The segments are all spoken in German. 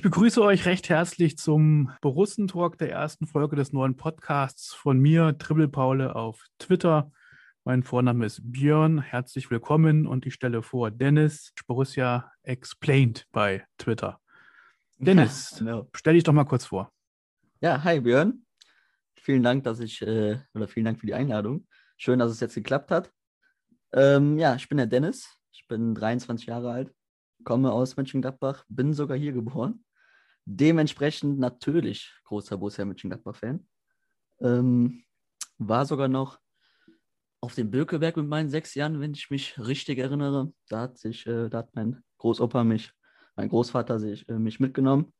Ich begrüße euch recht herzlich zum Borussentalk der ersten Folge des neuen Podcasts von mir, Triple Paule, auf Twitter. Mein Vorname ist Björn. Herzlich willkommen und ich stelle vor Dennis Borussia Explained bei Twitter. Dennis, ja, stell dich doch mal kurz vor. Ja, hi Björn. Vielen Dank, dass ich, äh, oder vielen Dank für die Einladung. Schön, dass es jetzt geklappt hat. Ähm, ja, ich bin der Dennis. Ich bin 23 Jahre alt komme aus Mönchengladbach, bin sogar hier geboren. Dementsprechend natürlich großer Borussia Mönchengladbach-Fan. Ähm, war sogar noch auf dem Bökeberg mit meinen sechs Jahren, wenn ich mich richtig erinnere. Da hat sich, äh, da hat mein Großopa mich, mein Großvater sich, äh, mich mitgenommen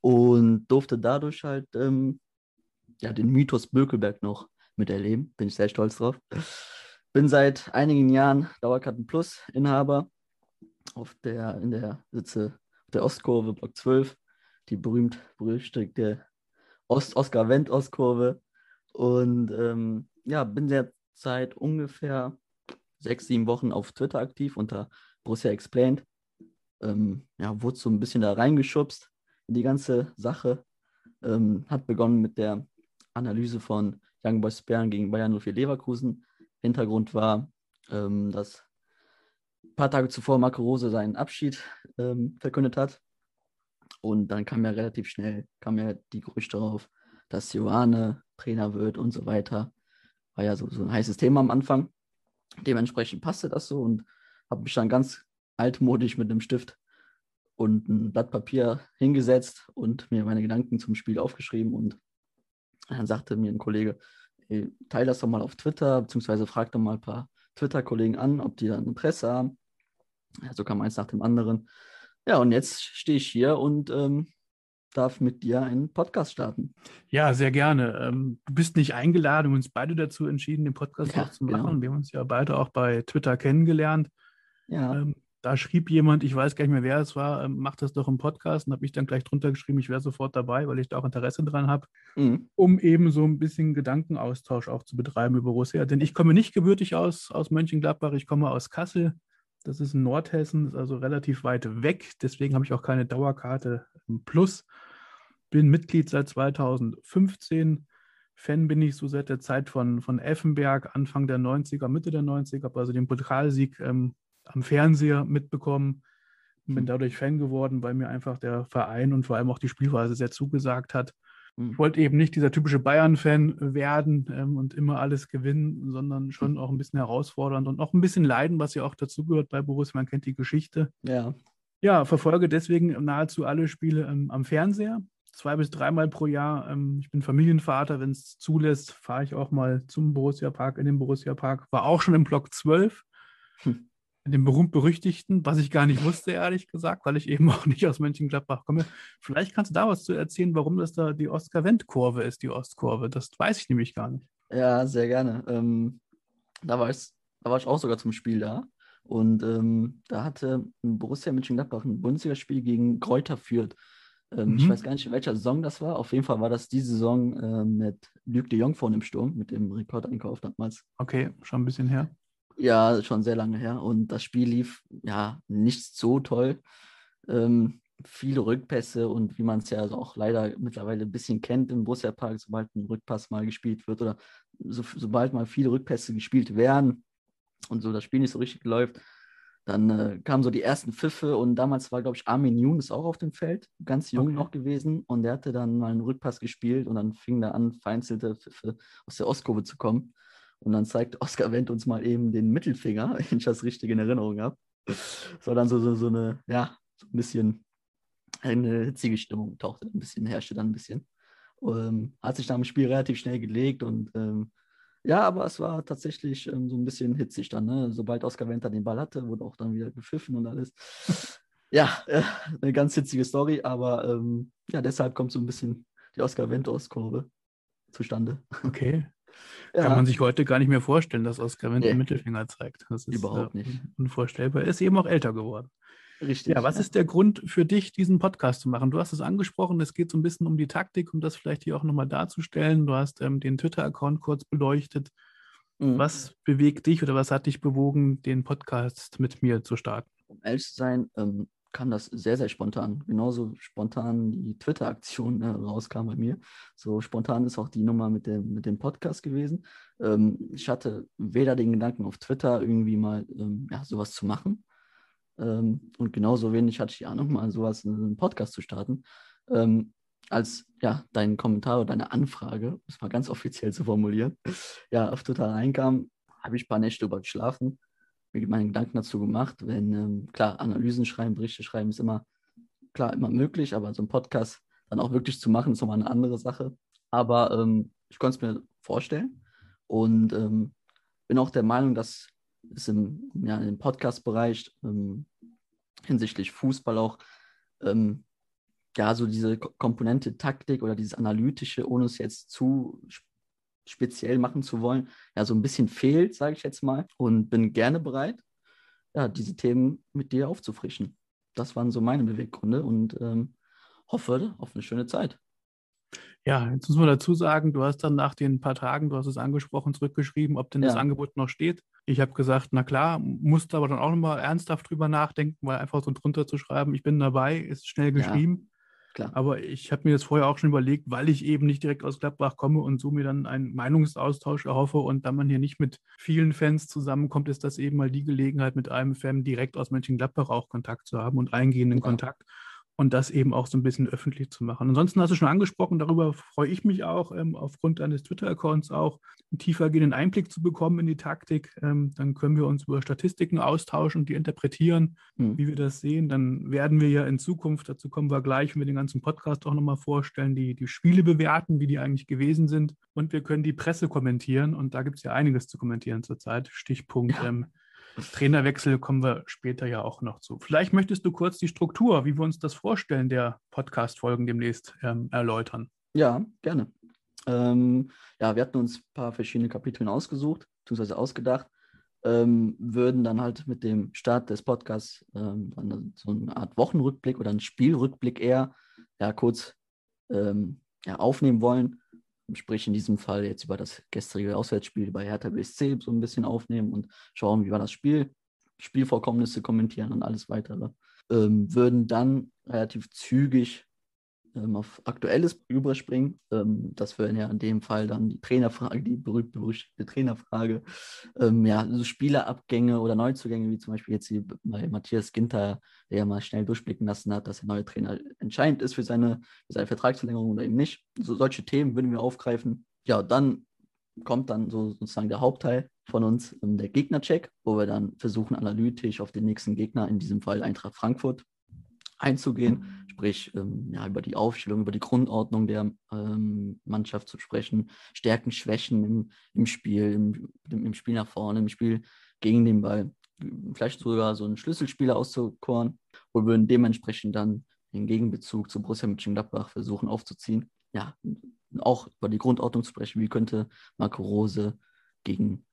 und durfte dadurch halt ähm, ja, den Mythos Bökelberg noch miterleben. Bin ich sehr stolz drauf. Bin seit einigen Jahren Dauerkarten Plus Inhaber auf der, in der Sitze der Ostkurve, Block 12, die berühmt-berüchtigte Ost Oscar-Wendt-Ostkurve. Und ähm, ja, bin derzeit ungefähr sechs, sieben Wochen auf Twitter aktiv unter Borussia Explained. Ähm, ja, wurde so ein bisschen da reingeschubst in die ganze Sache. Ähm, hat begonnen mit der Analyse von Young Boys Bern gegen Bayern 04 Leverkusen. Hintergrund war, ähm, dass ein paar Tage zuvor Marco Rose seinen Abschied ähm, verkündet hat. Und dann kam ja relativ schnell, kam ja die Gerüchte auf, dass Johanne Trainer wird und so weiter. War ja so, so ein heißes Thema am Anfang. Dementsprechend passte das so und habe mich dann ganz altmodisch mit einem Stift und ein Blatt Papier hingesetzt und mir meine Gedanken zum Spiel aufgeschrieben. Und dann sagte mir ein Kollege, ey, teile das doch mal auf Twitter, beziehungsweise frag doch mal ein paar Twitter-Kollegen an, ob die dann Interesse haben. Ja, so kam eins nach dem anderen. Ja, und jetzt stehe ich hier und ähm, darf mit dir einen Podcast starten. Ja, sehr gerne. Ähm, du bist nicht eingeladen, wir haben uns beide dazu entschieden, den Podcast ja, zu machen. Genau. Wir haben uns ja beide auch bei Twitter kennengelernt. Ja. Ähm, da schrieb jemand, ich weiß gar nicht mehr, wer es war, ähm, macht das doch im Podcast und habe ich dann gleich drunter geschrieben, ich wäre sofort dabei, weil ich da auch Interesse dran habe, mhm. um eben so ein bisschen Gedankenaustausch auch zu betreiben über Borussia. Denn ich komme nicht gebürtig aus, aus Mönchengladbach, ich komme aus Kassel. Das ist in Nordhessen, ist also relativ weit weg. Deswegen habe ich auch keine Dauerkarte im Plus. Bin Mitglied seit 2015. Fan bin ich so seit der Zeit von, von Effenberg, Anfang der 90er, Mitte der 90er, habe also den Pokalsieg ähm, am Fernseher mitbekommen bin mhm. dadurch Fan geworden, weil mir einfach der Verein und vor allem auch die Spielweise sehr zugesagt hat. Ich mhm. wollte eben nicht dieser typische Bayern-Fan werden ähm, und immer alles gewinnen, sondern schon auch ein bisschen herausfordernd und auch ein bisschen leiden, was ja auch dazugehört bei Borussia. Man kennt die Geschichte. Ja. Ja, verfolge deswegen nahezu alle Spiele ähm, am Fernseher. Zwei bis dreimal pro Jahr. Ähm, ich bin Familienvater. Wenn es zulässt, fahre ich auch mal zum Borussia Park, in den Borussia Park. War auch schon im Block 12. Hm dem berühmt-berüchtigten, was ich gar nicht wusste, ehrlich gesagt, weil ich eben auch nicht aus Mönchengladbach komme. Vielleicht kannst du da was zu erzählen, warum das da die Oskar-Wendt-Kurve ist, die Ostkurve. Das weiß ich nämlich gar nicht. Ja, sehr gerne. Ähm, da, war ich, da war ich auch sogar zum Spiel da. Und ähm, da hatte Borussia Mönchengladbach ein Bundesligaspiel gegen Kräuter Fürth. Ähm, mhm. Ich weiß gar nicht, in welcher Saison das war. Auf jeden Fall war das die Saison äh, mit Luc de Jong vorne im Sturm, mit dem Rekordeinkauf damals. Okay, schon ein bisschen her. Ja, schon sehr lange her. Und das Spiel lief ja nicht so toll. Ähm, viele Rückpässe und wie man es ja also auch leider mittlerweile ein bisschen kennt im Borussia Park, sobald ein Rückpass mal gespielt wird oder so, sobald mal viele Rückpässe gespielt werden und so das Spiel nicht so richtig läuft, dann äh, kamen so die ersten Pfiffe und damals war, glaube ich, Armin Younes auch auf dem Feld, ganz jung okay. noch gewesen und der hatte dann mal einen Rückpass gespielt und dann fing da an, vereinzelte Pfiffe aus der Ostkurve zu kommen. Und dann zeigt Oskar Wendt uns mal eben den Mittelfinger, wenn ich das richtig in Erinnerung habe. Das war dann so, so, so eine, ja, so ein bisschen eine hitzige Stimmung tauchte ein bisschen, herrschte dann ein bisschen. Ähm, hat sich dann im Spiel relativ schnell gelegt und ähm, ja, aber es war tatsächlich ähm, so ein bisschen hitzig dann. Ne? Sobald Oskar Wendt den Ball hatte, wurde auch dann wieder gepfiffen und alles. ja, äh, eine ganz hitzige Story, aber ähm, ja, deshalb kommt so ein bisschen die Oskar Wendt-Ostkurve zustande. Okay. Ja. Kann man sich heute gar nicht mehr vorstellen, dass Oskar Wendt nee. den Mittelfinger zeigt. Das ist überhaupt äh, nicht unvorstellbar. Er ist eben auch älter geworden. Richtig. Ja, was ist der Grund für dich, diesen Podcast zu machen? Du hast es angesprochen, es geht so ein bisschen um die Taktik, um das vielleicht hier auch nochmal darzustellen. Du hast ähm, den Twitter-Account kurz beleuchtet. Mhm. Was bewegt dich oder was hat dich bewogen, den Podcast mit mir zu starten? Um ehrlich zu sein, ähm, kam das sehr, sehr spontan. Genauso spontan die Twitter-Aktion äh, rauskam bei mir. So spontan ist auch die Nummer mit dem, mit dem Podcast gewesen. Ähm, ich hatte weder den Gedanken auf Twitter irgendwie mal ähm, ja, sowas zu machen. Ähm, und genauso wenig hatte ich die Ahnung, mal sowas in einem Podcast zu starten. Ähm, als ja, dein Kommentar oder deine Anfrage, um es mal ganz offiziell zu formulieren, ja, auf Twitter reinkam, habe ich ein paar Nächte über geschlafen mir meine Gedanken dazu gemacht. Wenn, ähm, klar, Analysen schreiben, Berichte schreiben ist immer, klar, immer möglich, aber so ein Podcast dann auch wirklich zu machen, ist nochmal eine andere Sache. Aber ähm, ich konnte es mir vorstellen und ähm, bin auch der Meinung, dass es im, ja, im Podcast-Bereich ähm, hinsichtlich Fußball auch ähm, ja, so diese Komponente Taktik oder dieses Analytische, ohne es jetzt zu speziell machen zu wollen, ja, so ein bisschen fehlt, sage ich jetzt mal. Und bin gerne bereit, ja, diese Themen mit dir aufzufrischen. Das waren so meine Beweggründe und ähm, hoffe auf eine schöne Zeit. Ja, jetzt muss man dazu sagen, du hast dann nach den paar Tagen, du hast es angesprochen, zurückgeschrieben, ob denn ja. das Angebot noch steht. Ich habe gesagt, na klar, musste aber dann auch nochmal ernsthaft drüber nachdenken, weil einfach so drunter zu schreiben, ich bin dabei, ist schnell geschrieben. Klar. Aber ich habe mir das vorher auch schon überlegt, weil ich eben nicht direkt aus Gladbach komme und so mir dann einen Meinungsaustausch erhoffe. Und da man hier nicht mit vielen Fans zusammenkommt, ist das eben mal die Gelegenheit, mit einem Fan direkt aus Mönchengladbach auch Kontakt zu haben und eingehenden ja. Kontakt und das eben auch so ein bisschen öffentlich zu machen. Ansonsten hast du schon angesprochen, darüber freue ich mich auch, ähm, aufgrund deines Twitter-Accounts auch einen tiefergehenden Einblick zu bekommen in die Taktik. Ähm, dann können wir uns über Statistiken austauschen und die interpretieren, mhm. wie wir das sehen. Dann werden wir ja in Zukunft, dazu kommen wir gleich, wenn wir den ganzen Podcast auch nochmal vorstellen, die, die Spiele bewerten, wie die eigentlich gewesen sind. Und wir können die Presse kommentieren und da gibt es ja einiges zu kommentieren zurzeit. Stichpunkt ja. ähm, Trainerwechsel kommen wir später ja auch noch zu. Vielleicht möchtest du kurz die Struktur, wie wir uns das vorstellen, der Podcast-Folgen demnächst ähm, erläutern. Ja, gerne. Ähm, ja, wir hatten uns ein paar verschiedene Kapiteln ausgesucht, beziehungsweise ausgedacht, ähm, würden dann halt mit dem Start des Podcasts ähm, so eine Art Wochenrückblick oder einen Spielrückblick eher ja, kurz ähm, ja, aufnehmen wollen sprich in diesem Fall jetzt über das gestrige Auswärtsspiel bei Hertha BSC so ein bisschen aufnehmen und schauen, wie war das Spiel, Spielvorkommnisse kommentieren und alles weitere. Ähm, würden dann relativ zügig ähm, auf Aktuelles überspringen. Ähm, das wäre ja in dem Fall dann die Trainerfrage, die berühmt-berüchtigte Trainerfrage. Ähm, ja, so Spielerabgänge oder Neuzugänge, wie zum Beispiel jetzt bei Matthias Ginter, der ja mal schnell durchblicken lassen hat, dass der neue Trainer entscheidend ist für seine, für seine Vertragsverlängerung oder eben nicht. So, solche Themen würden wir aufgreifen. Ja, dann kommt dann so sozusagen der Hauptteil von uns, ähm, der Gegnercheck, wo wir dann versuchen, analytisch auf den nächsten Gegner, in diesem Fall Eintracht Frankfurt, einzugehen, sprich ähm, ja, über die Aufstellung, über die Grundordnung der ähm, Mannschaft zu sprechen, Stärken, Schwächen im, im Spiel, im, im, Spiel nach vorne, im Spiel gegen den Ball, vielleicht sogar so einen Schlüsselspieler auszukoren, wo wir dementsprechend dann den Gegenbezug zu Borussia Mönchengladbach versuchen aufzuziehen. Ja, auch über die Grundordnung zu sprechen, wie könnte Marco Rose gegen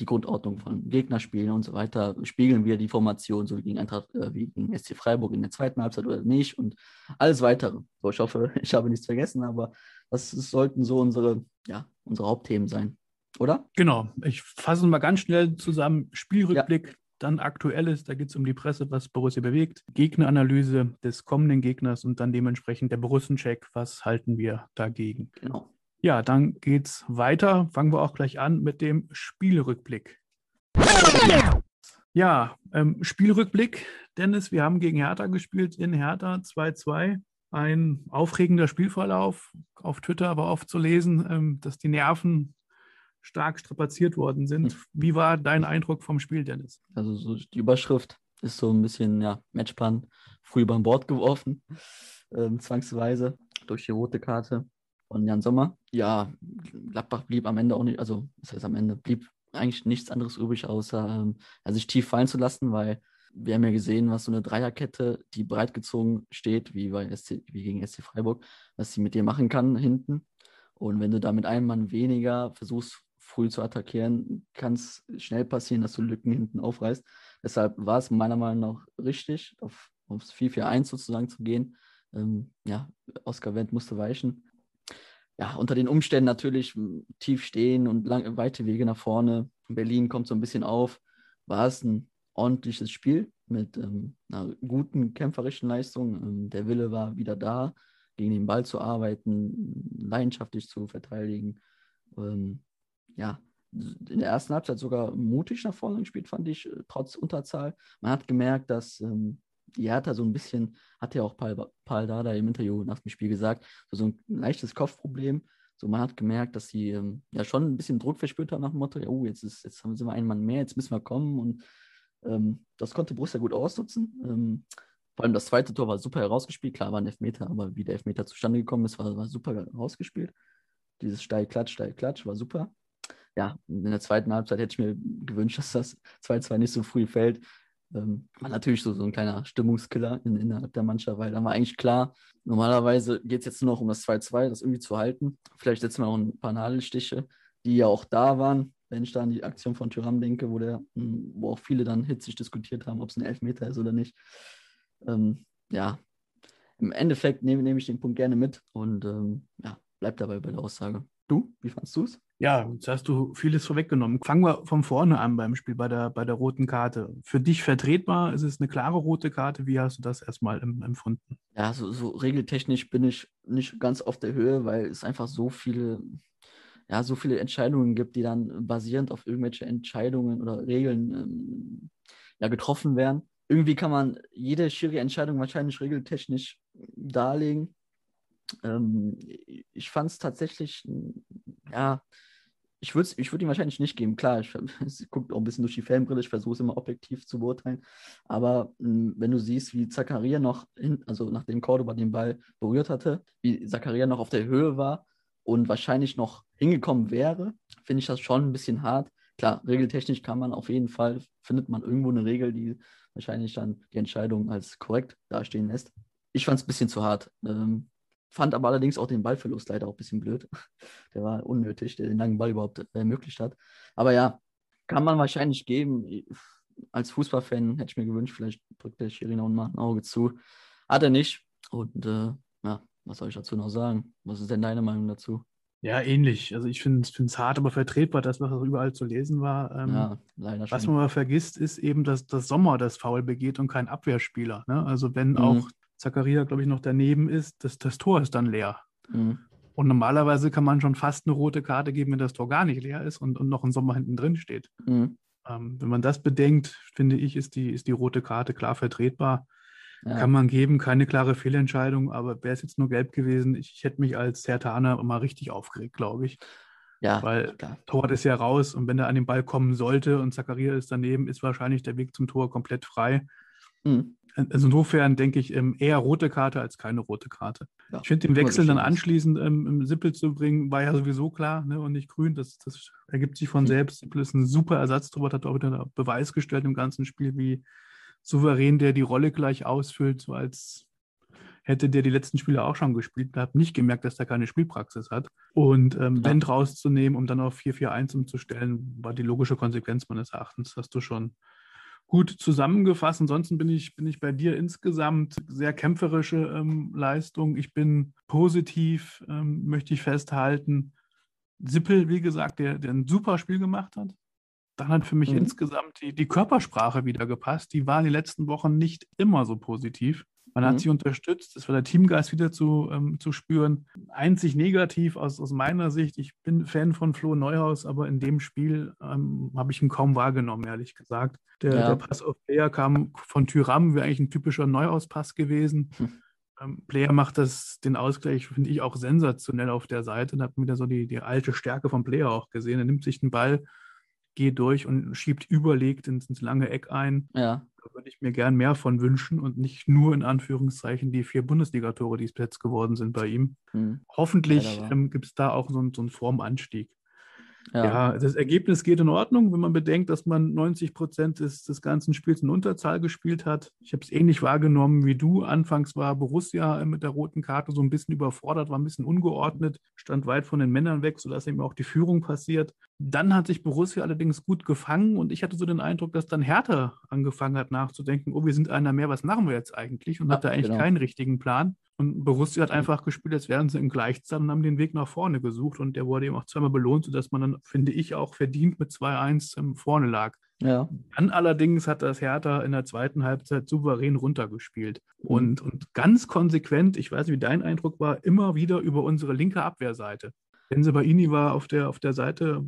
die Grundordnung von Gegnerspielen und so weiter, spiegeln wir die Formation so wie gegen Eintracht, äh, wie gegen SC Freiburg in der zweiten Halbzeit oder nicht und alles weitere. So, ich hoffe, ich habe nichts vergessen, aber das, das sollten so unsere, ja, unsere Hauptthemen sein, oder? Genau. Ich fasse mal ganz schnell zusammen. Spielrückblick, ja. dann Aktuelles, da geht es um die Presse, was Borussia bewegt, Gegneranalyse des kommenden Gegners und dann dementsprechend der Borussen-Check, was halten wir dagegen. Genau. Ja, dann geht's weiter. Fangen wir auch gleich an mit dem Spielrückblick. Ja, ähm, Spielrückblick. Dennis, wir haben gegen Hertha gespielt in Hertha 2-2. Ein aufregender Spielverlauf. Auf Twitter war oft zu lesen, ähm, dass die Nerven stark strapaziert worden sind. Hm. Wie war dein Eindruck vom Spiel, Dennis? Also so die Überschrift ist so ein bisschen ja, Matchplan früh über Bord geworfen, ähm, zwangsweise durch die rote Karte von Jan Sommer. Ja, Gladbach blieb am Ende auch nicht, also das heißt am Ende blieb eigentlich nichts anderes übrig, außer ähm, sich tief fallen zu lassen, weil wir haben ja gesehen, was so eine Dreierkette, die breit gezogen steht, wie, bei SC, wie gegen SC Freiburg, was sie mit dir machen kann hinten. Und wenn du da mit einem Mann weniger versuchst, früh zu attackieren, kann es schnell passieren, dass du Lücken hinten aufreißt. Deshalb war es meiner Meinung nach richtig, auf, aufs 4-4-1 sozusagen zu gehen. Ähm, ja, Oskar Wendt musste weichen ja, unter den Umständen natürlich tief stehen und lang, weite Wege nach vorne. Berlin kommt so ein bisschen auf. War es ein ordentliches Spiel, mit ähm, einer guten kämpferischen Leistung. Ähm, der Wille war wieder da, gegen den Ball zu arbeiten, leidenschaftlich zu verteidigen. Ähm, ja, in der ersten Halbzeit sogar mutig nach vorne gespielt, fand ich, äh, trotz Unterzahl. Man hat gemerkt, dass ähm, die Hertha so ein bisschen, hat ja auch Paul, Paul Dada im Interview nach dem Spiel gesagt, so, ein leichtes Kopfproblem. So, man hat gemerkt, dass sie ähm, ja schon ein bisschen Druck verspürt haben nach dem Motto, ja, oh, jetzt, ist, jetzt haben wir einen Mann mehr, jetzt müssen wir kommen. Und ähm, das konnte Borussia gut ausnutzen. Ähm, vor allem das zweite Tor war super herausgespielt. Klar war ein Elfmeter, aber wie der Elfmeter zustande gekommen ist, war, war super herausgespielt. Dieses Steil-Klatsch, Steil-Klatsch war super. Ja, in der zweiten Halbzeit hätte ich mir gewünscht, dass das 2-2 nicht so früh fällt. Ähm, war natürlich so, so ein kleiner Stimmungskiller in, innerhalb der Mannschaft, weil dann war eigentlich klar, normalerweise geht es jetzt nur noch um das 2-2, das irgendwie zu halten. Vielleicht setzen wir auch ein paar Nadelstiche, die ja auch da waren, wenn ich da an die Aktion von Thuram denke, wo, der, hm, wo auch viele dann hitzig diskutiert haben, ob es ein Elfmeter ist oder nicht. Ähm, ja, im Endeffekt nehme, nehme ich den Punkt gerne mit und ähm, ja, bleib dabei bei der Aussage. Du, wie fandest du es? Ja, jetzt hast du vieles vorweggenommen. Fangen wir von vorne an beim Spiel, bei der, bei der roten Karte. Für dich vertretbar? Ist es eine klare rote Karte? Wie hast du das erstmal empfunden? Ja, so, so regeltechnisch bin ich nicht ganz auf der Höhe, weil es einfach so viele, ja, so viele Entscheidungen gibt, die dann basierend auf irgendwelche Entscheidungen oder Regeln ähm, ja, getroffen werden. Irgendwie kann man jede schwierige Entscheidung wahrscheinlich regeltechnisch darlegen ähm, ich fand es tatsächlich, ja, ich würde ich würd ihm wahrscheinlich nicht geben. Klar, ich, ich gucke auch ein bisschen durch die Fanbrille, ich versuche es immer objektiv zu beurteilen. Aber mh, hm, wenn du siehst, wie Zakaria noch, hin, also nachdem Cordoba den Ball berührt hatte, wie Zakaria noch auf der Höhe war und wahrscheinlich noch hingekommen wäre, finde ich das schon ein bisschen hart. Klar, regeltechnisch kann man auf jeden Fall, findet man irgendwo eine Regel, die wahrscheinlich dann die Entscheidung als korrekt dastehen lässt. Ich fand es ein bisschen zu hart. Ähm, Fand aber allerdings auch den Ballverlust leider auch ein bisschen blöd. Der war unnötig, der den langen Ball überhaupt ermöglicht hat. Aber ja, kann man wahrscheinlich geben. Als Fußballfan hätte ich mir gewünscht, vielleicht drückt der Schiri noch mal ein Auge zu. Hat er nicht. Und äh, ja, was soll ich dazu noch sagen? Was ist denn deine Meinung dazu? Ja, ähnlich. Also ich finde es hart, aber vertretbar, das, was überall zu lesen war. Ähm, ja, leider schon. Was man aber vergisst, ist eben, dass das Sommer das Foul begeht und kein Abwehrspieler. Ne? Also wenn mhm. auch Zakaria, glaube ich, noch daneben ist, das, das Tor ist dann leer. Mhm. Und normalerweise kann man schon fast eine rote Karte geben, wenn das Tor gar nicht leer ist und, und noch ein Sommer hinten drin steht. Mhm. Ähm, wenn man das bedenkt, finde ich, ist die, ist die rote Karte klar vertretbar. Ja. Kann man geben, keine klare Fehlentscheidung, aber wäre es jetzt nur gelb gewesen, ich, ich hätte mich als Sertaner immer richtig aufgeregt, glaube ich. Ja, weil klar. Torwart ist ja raus und wenn er an den Ball kommen sollte und Zakaria ist daneben, ist wahrscheinlich der Weg zum Tor komplett frei. Mhm. Also insofern denke ich ähm, eher rote Karte als keine rote Karte. Ja, ich finde den Wechsel dann anschließend ähm, im Sippel zu bringen, war ja sowieso klar ne, und nicht grün. Das, das ergibt sich von mhm. selbst. Sippel ist ein super Ersatztorwart, hat auch wieder Beweis gestellt im ganzen Spiel, wie souverän der die Rolle gleich ausfüllt, so als hätte der die letzten Spiele auch schon gespielt. Ich habe nicht gemerkt, dass er keine Spielpraxis hat. Und ähm, ja. Bent rauszunehmen, um dann auf 4-4-1 umzustellen, war die logische Konsequenz meines Erachtens. Hast du schon gut zusammengefasst. Ansonsten bin ich, bin ich bei dir insgesamt sehr kämpferische ähm, Leistung. Ich bin positiv, ähm, möchte ich festhalten. Sippel, wie gesagt, der, der ein super Spiel gemacht hat. Dann hat für mich mhm. insgesamt die, die Körpersprache wieder gepasst. Die war in den letzten Wochen nicht immer so positiv. Man mhm. hat sie unterstützt, es war der Teamgeist wieder zu, ähm, zu spüren. Einzig negativ aus, aus meiner Sicht, ich bin Fan von Flo Neuhaus, aber in dem Spiel ähm, habe ich ihn kaum wahrgenommen, ehrlich gesagt. Der, ja. der Pass auf Player kam von Tyram, wäre eigentlich ein typischer Neuhaus-Pass gewesen. Hm. Ähm, Player macht das, den Ausgleich, finde ich, auch sensationell auf der Seite und habe wieder so die, die alte Stärke vom Player auch gesehen. Er nimmt sich den Ball, geht durch und schiebt überlegt ins, ins lange Eck ein. Ja. Da würde ich mir gern mehr von wünschen und nicht nur in Anführungszeichen die vier Bundesligatore, die es jetzt geworden sind bei ihm. Hm. Hoffentlich ähm, gibt es da auch so, so einen Formanstieg. Ja. ja. das Ergebnis geht in Ordnung, wenn man bedenkt, dass man 90 Prozent des, des ganzen Spiels in Unterzahl gespielt hat. Ich habe es ähnlich wahrgenommen wie du. Anfangs war Borussia mit der roten Karte so ein bisschen überfordert, war ein bisschen ungeordnet, stand weit von den Männern weg, sodass eben auch die Führung passiert. Dann hat sich Borussia allerdings gut gefangen und ich hatte so den Eindruck, dass dann Hertha angefangen hat nachzudenken, oh, wir sind einer mehr, was machen wir jetzt eigentlich? Und ja, hatte eigentlich genau. keinen richtigen Plan. Und Borussia hat einfach gespielt, als wären sie in Gleichzahl und haben den Weg nach vorne gesucht. Und der wurde eben auch zweimal belohnt, sodass man dann, finde ich, auch verdient mit 2-1 vorne lag. Ja. Dann allerdings hat das Hertha in der zweiten Halbzeit souverän runtergespielt. Mhm. Und, und ganz konsequent, ich weiß nicht, wie dein Eindruck war, immer wieder über unsere linke Abwehrseite. Benzebaini war auf der, auf der Seite,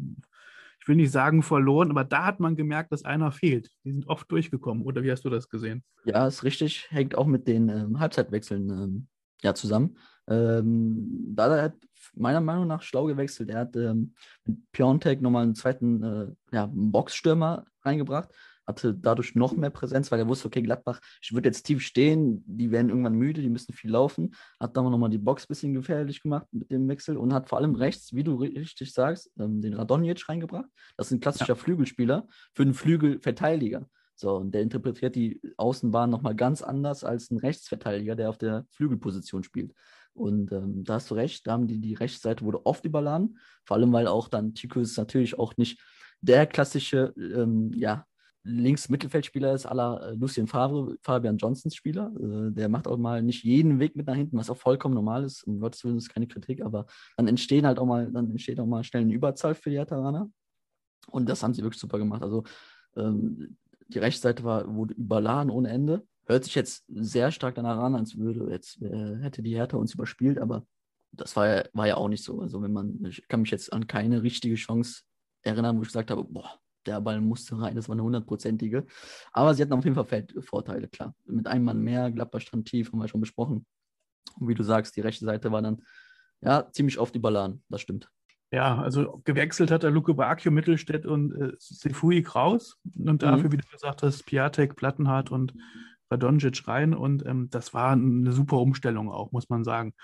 ich will nicht sagen verloren, aber da hat man gemerkt, dass einer fehlt. Die sind oft durchgekommen. Oder wie hast du das gesehen? Ja, ist richtig. Hängt auch mit den ähm, Halbzeitwechseln ähm, ja, zusammen. Ähm, da hat meiner Meinung nach schlau gewechselt. Er hat ähm, mit Piontek nochmal einen zweiten äh, ja, Boxstürmer reingebracht, hatte dadurch noch mehr Präsenz, weil er wusste, okay, Gladbach, ich würde jetzt tief stehen, die werden irgendwann müde, die müssen viel laufen. Hat dann nochmal die Box ein bisschen gefährlich gemacht mit dem Wechsel und hat vor allem rechts, wie du richtig sagst, ähm, den Radonjic reingebracht. Das ist ein klassischer ja. Flügelspieler für einen Flügelverteidiger. So, und der interpretiert die Außenbahn nochmal ganz anders als ein Rechtsverteidiger, der auf der Flügelposition spielt. Und ähm, da hast du recht, da haben die, die Rechtsseite wurde oft überladen, vor allem weil auch dann Tikus natürlich auch nicht der klassische ähm, ja, Links-Mittelfeldspieler ist, aller äh, Lucien Favre, Fabian Johnsons Spieler. Äh, der macht auch mal nicht jeden Weg mit nach hinten, was auch vollkommen normal ist. Um Gottes Willen ist keine Kritik, aber dann entstehen halt auch mal, dann entsteht auch mal schnell eine Überzahl für die Ataraner. Und das haben sie wirklich super gemacht. Also ähm, die Rechtsseite war, wurde überladen ohne Ende. Hört sich jetzt sehr stark danach an, als würde jetzt äh, hätte die Hertha uns überspielt, aber das war ja, war ja auch nicht so. Also wenn man, ich kann mich jetzt an keine richtige Chance erinnern, wo ich gesagt habe, boah, der Ball musste rein, das war eine hundertprozentige. Aber sie hatten auf jeden Fall Feldvorteile, klar. Mit einem Mann mehr, Gladbach stand tief, haben wir schon besprochen. Und wie du sagst, die rechte Seite war dann ja ziemlich oft überladen, das stimmt. Ja, also gewechselt hat er Luke Bacchio, Mittelstädt und äh, Sefui Kraus. Und dafür, mhm. wie du gesagt hast, Piatek, Plattenhardt und Radonjic rein. Und ähm, das war eine super Umstellung auch, muss man sagen.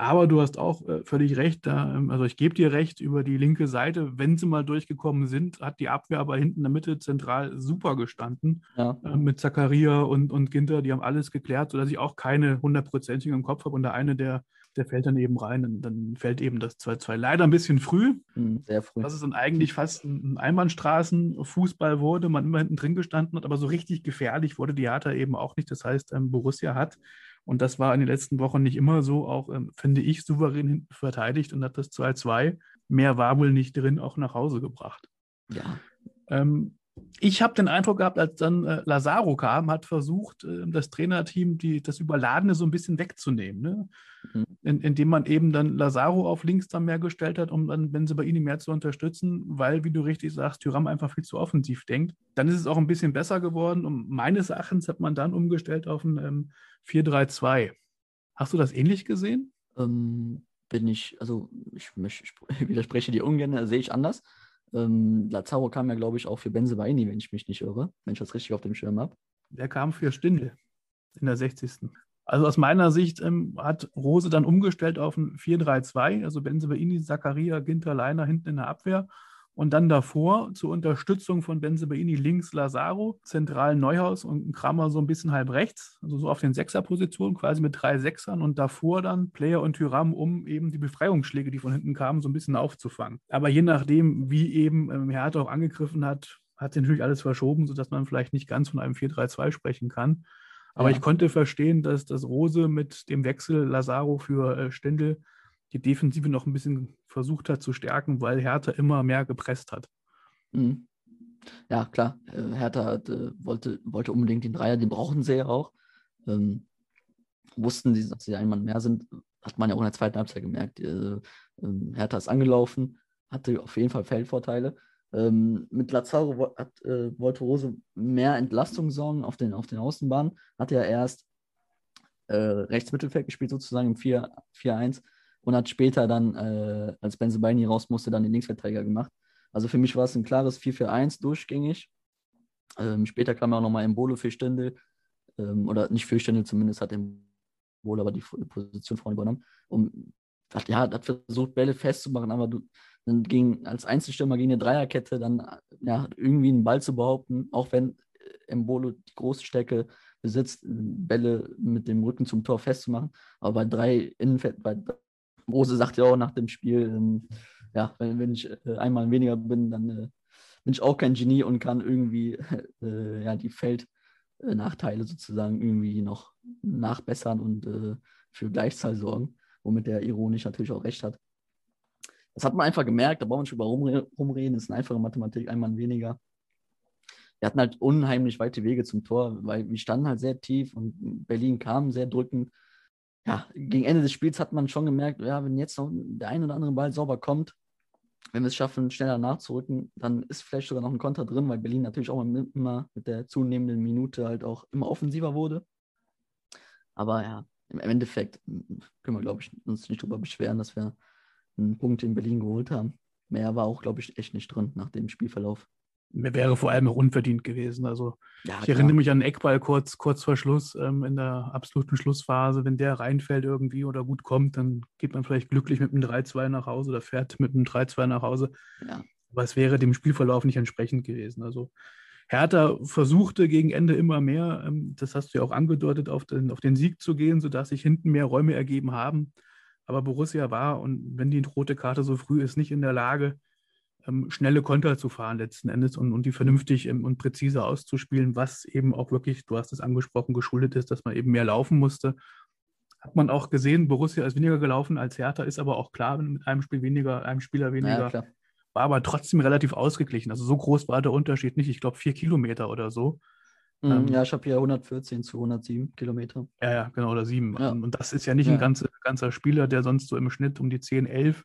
Aber du hast auch äh, völlig recht, da, ähm, also ich gebe dir recht, über die linke Seite, wenn sie mal durchgekommen sind, hat die Abwehr aber hinten in der Mitte zentral super gestanden. Ja. Äh, mit Zakaria und, und Ginter, die haben alles geklärt, sodass ich auch keine hundertprozentige im Kopf habe. Und der eine, der, der fällt dann eben rein, und dann fällt eben das 2-2. Leider ein bisschen früh. Mhm, sehr früh. Dass es dann eigentlich fast ein Einbahnstraßenfußball wurde, man immer hinten drin gestanden hat, aber so richtig gefährlich wurde die Hertha eben auch nicht. Das heißt, ähm, Borussia hat und das war in den letzten Wochen nicht immer so, auch ähm, finde ich, souverän verteidigt und hat das 2-2. Mehr war wohl nicht drin, auch nach Hause gebracht. Ja. Ähm, ich habe den Eindruck gehabt, als dann äh, Lazaro kam, hat versucht, äh, das Trainerteam die, das Überladene so ein bisschen wegzunehmen. Ne? Mhm. In, indem man eben dann Lazaro auf links dann mehr gestellt hat, um dann Benzebaini mehr zu unterstützen, weil, wie du richtig sagst, Tyram einfach viel zu offensiv denkt. Dann ist es auch ein bisschen besser geworden und meines Erachtens hat man dann umgestellt auf ein ähm, 4-3-2. Hast du das ähnlich gesehen? Ähm, bin ich, also ich, ich, ich widerspreche dir ungern, sehe ich anders. Ähm, Lazaro kam ja, glaube ich, auch für Benzebaini, wenn ich mich nicht irre, wenn ich das richtig auf dem Schirm habe. Der kam für Stindl in der 60. Also aus meiner Sicht ähm, hat Rose dann umgestellt auf ein 4-3-2, also Benzebaini, Zakaria, Ginter, Leiner hinten in der Abwehr und dann davor zur Unterstützung von Benzebaini links Lazaro, zentral Neuhaus und Kramer so ein bisschen halb rechts, also so auf den Sechserpositionen, quasi mit drei Sechsern und davor dann Player und Tyram, um eben die Befreiungsschläge, die von hinten kamen, so ein bisschen aufzufangen. Aber je nachdem, wie eben ähm, Hertha auch angegriffen hat, hat sich natürlich alles verschoben, sodass man vielleicht nicht ganz von einem 4-3-2 sprechen kann. Aber ja. ich konnte verstehen, dass das Rose mit dem Wechsel Lazaro für äh, Stendel die Defensive noch ein bisschen versucht hat zu stärken, weil Hertha immer mehr gepresst hat. Mhm. Ja, klar. Äh, Hertha hat, äh, wollte, wollte unbedingt den Dreier, den brauchen sie ja auch. Ähm, wussten sie, dass sie ein Mann mehr sind, hat man ja auch in der zweiten Halbzeit gemerkt. Äh, ähm, Hertha ist angelaufen, hatte auf jeden Fall Feldvorteile. Ähm, mit Lazaro hat, äh, wollte Rose mehr Entlastung sorgen auf den, auf den Außenbahnen. Hat er erst äh, rechts Mittelfeld gespielt, sozusagen im 4-1 und hat später dann, äh, als Benzebaini raus musste, dann den Linksverteidiger gemacht. Also für mich war es ein klares 4-4-1 durchgängig. Ähm, später kam auch nochmal Embolo für Stindel, ähm, oder nicht für Stindel zumindest, hat Embolo aber die Position vorne übernommen. Und hat, ja, hat versucht, Bälle festzumachen, aber du, dann ging als Einzelstürmer gegen eine Dreierkette dann ja, irgendwie einen Ball zu behaupten, auch wenn Embolo die große Stärke besitzt, Bälle mit dem Rücken zum Tor festzumachen. Aber bei drei Innenfeld, bei Rose sagt ja auch nach dem Spiel, ähm, ja, wenn, wenn ich äh, einmal weniger bin, dann äh, bin ich auch kein Genie und kann irgendwie äh, ja, die Feldnachteile sozusagen irgendwie noch nachbessern und äh, für Gleichzahl sorgen, womit der ironisch natürlich auch recht hat. Das hat man einfach gemerkt, da brauchen wir nicht über rumreden, das ist eine einfache Mathematik, ein Mann weniger. wir hatten halt unheimlich weite Wege zum Tor, weil wir standen halt sehr tief und Berlin kam sehr drückend. Ja, gegen Ende des Spiels hat man schon gemerkt, ja, wenn jetzt noch der ein oder andere Ball sauber kommt, wenn wir es schaffen, schneller nachzurücken, dann ist vielleicht sogar noch ein Konter drin, weil Berlin natürlich auch immer mit der zunehmenden Minute halt auch immer offensiver wurde. Aber ja, im Endeffekt können wir, glaube ich, uns nicht darüber beschweren, dass wir einen Punkt in Berlin geholt haben. Mehr war auch, glaube ich, echt nicht drin nach dem Spielverlauf. Mir wäre vor allem auch unverdient gewesen. Also ja, ich klar. erinnere mich an Eckball kurz, kurz vor Schluss ähm, in der absoluten Schlussphase. Wenn der reinfällt irgendwie oder gut kommt, dann geht man vielleicht glücklich mit einem 3-2 nach Hause oder fährt mit einem 3-2 nach Hause. Ja. Aber es wäre dem Spielverlauf nicht entsprechend gewesen. Also Hertha versuchte gegen Ende immer mehr, ähm, das hast du ja auch angedeutet, auf den, auf den Sieg zu gehen, sodass sich hinten mehr Räume ergeben haben. Aber Borussia war, und wenn die rote Karte so früh ist, nicht in der Lage, ähm, schnelle Konter zu fahren letzten Endes und, und die vernünftig ähm, und präzise auszuspielen, was eben auch wirklich, du hast es angesprochen, geschuldet ist, dass man eben mehr laufen musste. Hat man auch gesehen, Borussia ist weniger gelaufen als Hertha, ist aber auch klar, mit einem Spiel weniger, einem Spieler weniger. Ja, war aber trotzdem relativ ausgeglichen. Also so groß war der Unterschied nicht. Ich glaube, vier Kilometer oder so. Mhm, ähm, ja, ich habe hier 114 zu 107 Kilometer. Ja, ja, genau, oder sieben. Ja. Und das ist ja nicht ja. ein ganzer, ganzer Spieler, der sonst so im Schnitt um die 10, 11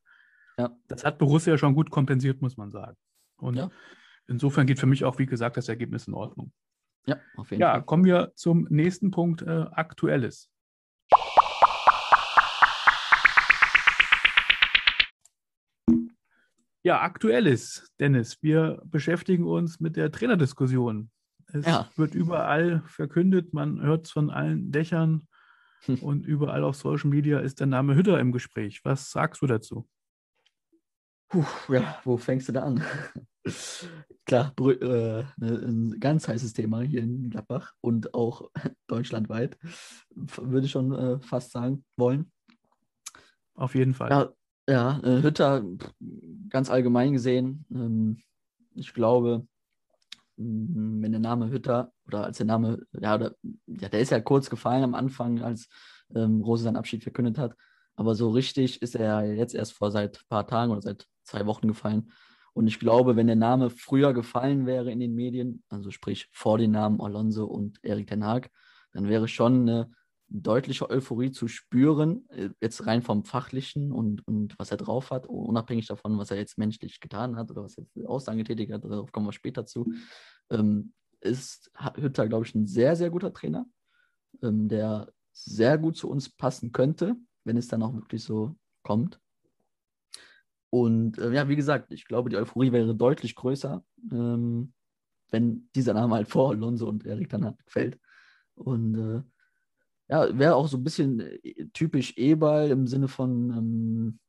ja. Das hat Borussia schon gut kompensiert, muss man sagen. Und ja. insofern geht für mich auch, wie gesagt, das Ergebnis in Ordnung. Ja, auf jeden ja, Fall. Ja, kommen wir zum nächsten Punkt, äh, Aktuelles. Ja, Aktuelles, Dennis. Wir beschäftigen uns mit der Trainerdiskussion. Es ja. wird überall verkündet, man hört es von allen Dächern hm. und überall auf Social Media ist der Name Hütter im Gespräch. Was sagst du dazu? Puh, ja, wo fängst du da an? Klar, äh, ne, ein ganz heißes Thema hier in Gladbach und auch deutschlandweit, würde ich schon äh, fast sagen wollen. Auf jeden Fall. Ja, ja äh, Hütter, ganz allgemein gesehen, ähm, ich glaube, wenn der Name Hütter oder als der Name, ja, oder, ja, der ist ja kurz gefallen am Anfang, als ähm, Rose seinen Abschied verkündet hat. Aber so richtig ist er jetzt erst vor seit ein paar Tagen oder seit zwei Wochen gefallen. Und ich glaube, wenn der Name früher gefallen wäre in den Medien, also sprich vor den Namen Alonso und Erik Ten Haag, dann wäre schon eine deutliche Euphorie zu spüren, äh, jetzt rein vom Fachlichen und, und was er drauf hat, unabhängig davon, was er jetzt menschlich getan hat oder was er für Aussagen getätigt hat, darauf kommen wir später zu, ähm, ist Hütter, glaube ich, ein sehr, sehr guter Trainer, ähm, der sehr gut zu uns passen könnte, wenn es dann auch wirklich so kommt. Und äh, ja, wie gesagt, ich glaube, die Euphorie wäre deutlich größer, ähm, wenn dieser Name halt vor Alonso und Erik dann halt fällt. Und äh, ja, wäre auch so ein bisschen äh, typisch E-Ball im Sinne von ähm,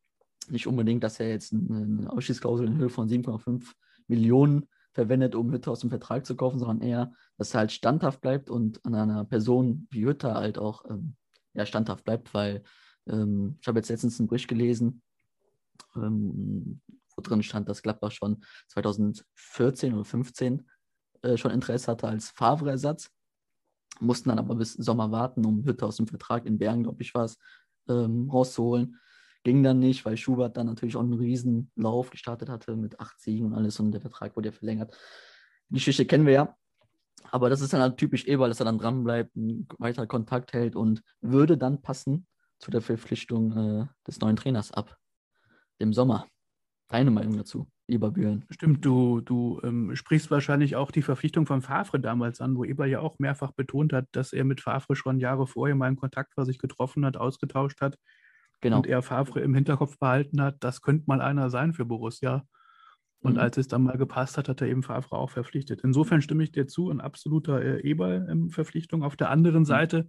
nicht unbedingt, dass er jetzt eine Ausschießklausel in Höhe von 7,5 Millionen verwendet, um Hütter aus dem Vertrag zu kaufen, sondern eher, dass er halt standhaft bleibt und an einer Person wie Hütter halt auch ähm, ja, standhaft bleibt, weil ähm, ich habe jetzt letztens einen Bericht gelesen, ähm, wo drin stand, dass Gladbach schon 2014 oder 2015 äh, schon Interesse hatte als Favre-Ersatz. Mussten dann aber bis Sommer warten, um Hütte aus dem Vertrag in Bergen, glaube ich, war es, ähm, rauszuholen. Ging dann nicht, weil Schubert dann natürlich auch einen riesen Lauf gestartet hatte mit acht Siegen und alles und der Vertrag wurde ja verlängert. Die Geschichte kennen wir ja. Aber das ist dann halt typisch Eberl, dass er dann dranbleibt, weiter Kontakt hält und würde dann passen zu der Verpflichtung äh, des neuen Trainers ab dem Sommer. Deine Meinung dazu, lieber Björn? Stimmt, du, du ähm, sprichst wahrscheinlich auch die Verpflichtung von Favre damals an, wo Eber ja auch mehrfach betont hat, dass er mit Favre schon Jahre vorher mal einen Kontakt war, sich getroffen hat, ausgetauscht hat. Genau. Und er Favre im Hinterkopf behalten hat, das könnte mal einer sein für Borussia. Und mhm. als es dann mal gepasst hat, hat er eben Favre auch verpflichtet. Insofern stimme ich dir zu, ein absoluter äh, Eber-Verpflichtung. Auf der anderen mhm. Seite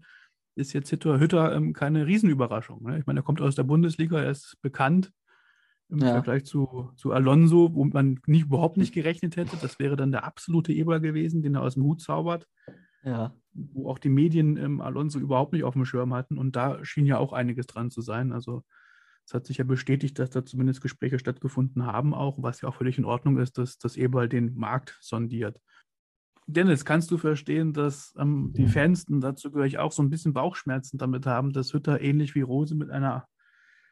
ist jetzt Hütter, Hütter ähm, keine Riesenüberraschung. Ne? Ich meine, er kommt aus der Bundesliga, er ist bekannt im ja. Vergleich zu, zu Alonso, wo man nicht, überhaupt nicht gerechnet hätte. Das wäre dann der absolute Eber gewesen, den er aus dem Hut zaubert. Ja. Wo auch die Medien ähm, Alonso überhaupt nicht auf dem Schirm hatten. Und da schien ja auch einiges dran zu sein. Also es hat sich ja bestätigt, dass da zumindest Gespräche stattgefunden haben, auch, was ja auch völlig in Ordnung ist, dass, dass Eberl den Markt sondiert. Dennis, kannst du verstehen, dass ähm, die Fans, und dazu gehöre ich auch, so ein bisschen Bauchschmerzen damit haben, dass Hütter ähnlich wie Rose mit einer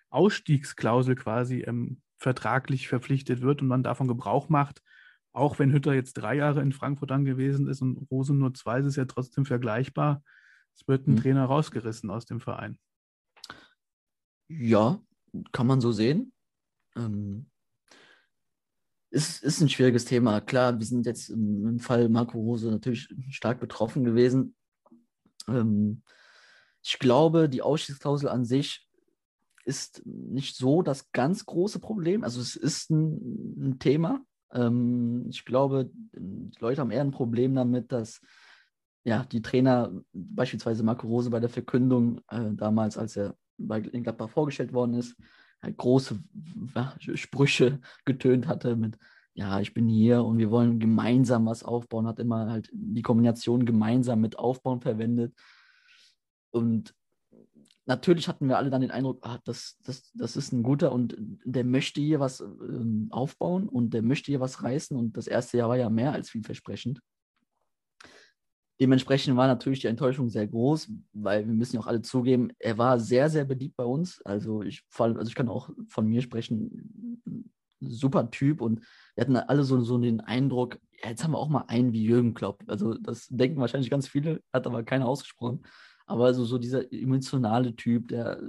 Ausstiegsklausel quasi ähm, vertraglich verpflichtet wird und man davon Gebrauch macht, auch wenn Hütter jetzt drei Jahre in Frankfurt dann gewesen ist und Rosen nur zwei, ist es ja trotzdem vergleichbar. Es wird ein mhm. Trainer rausgerissen aus dem Verein. Ja, kann man so sehen. Ähm, ist, ist ein schwieriges Thema. Klar, wir sind jetzt im, im Fall Marco Rose natürlich stark betroffen gewesen. Ähm, ich glaube, die Ausstiegsklausel an sich ist nicht so das ganz große Problem. Also es ist ein, ein Thema. Ähm, ich glaube, die Leute haben eher ein Problem damit, dass ja, die Trainer, beispielsweise Marco Rose bei der Verkündung äh, damals, als er bei Gladbach vorgestellt worden ist, große ja, Sprüche getönt hatte mit, ja, ich bin hier und wir wollen gemeinsam was aufbauen, hat immer halt die Kombination gemeinsam mit Aufbauen verwendet. Und natürlich hatten wir alle dann den Eindruck, ah, das, das, das ist ein guter und der möchte hier was ähm, aufbauen und der möchte hier was reißen. Und das erste Jahr war ja mehr als vielversprechend. Dementsprechend war natürlich die Enttäuschung sehr groß, weil wir müssen ja auch alle zugeben, er war sehr, sehr beliebt bei uns. Also ich, also ich kann auch von mir sprechen, super Typ und wir hatten alle so, so den Eindruck, ja, jetzt haben wir auch mal einen wie Jürgen Klopp. Also das denken wahrscheinlich ganz viele, hat aber keiner ausgesprochen. Aber so, so dieser emotionale Typ, der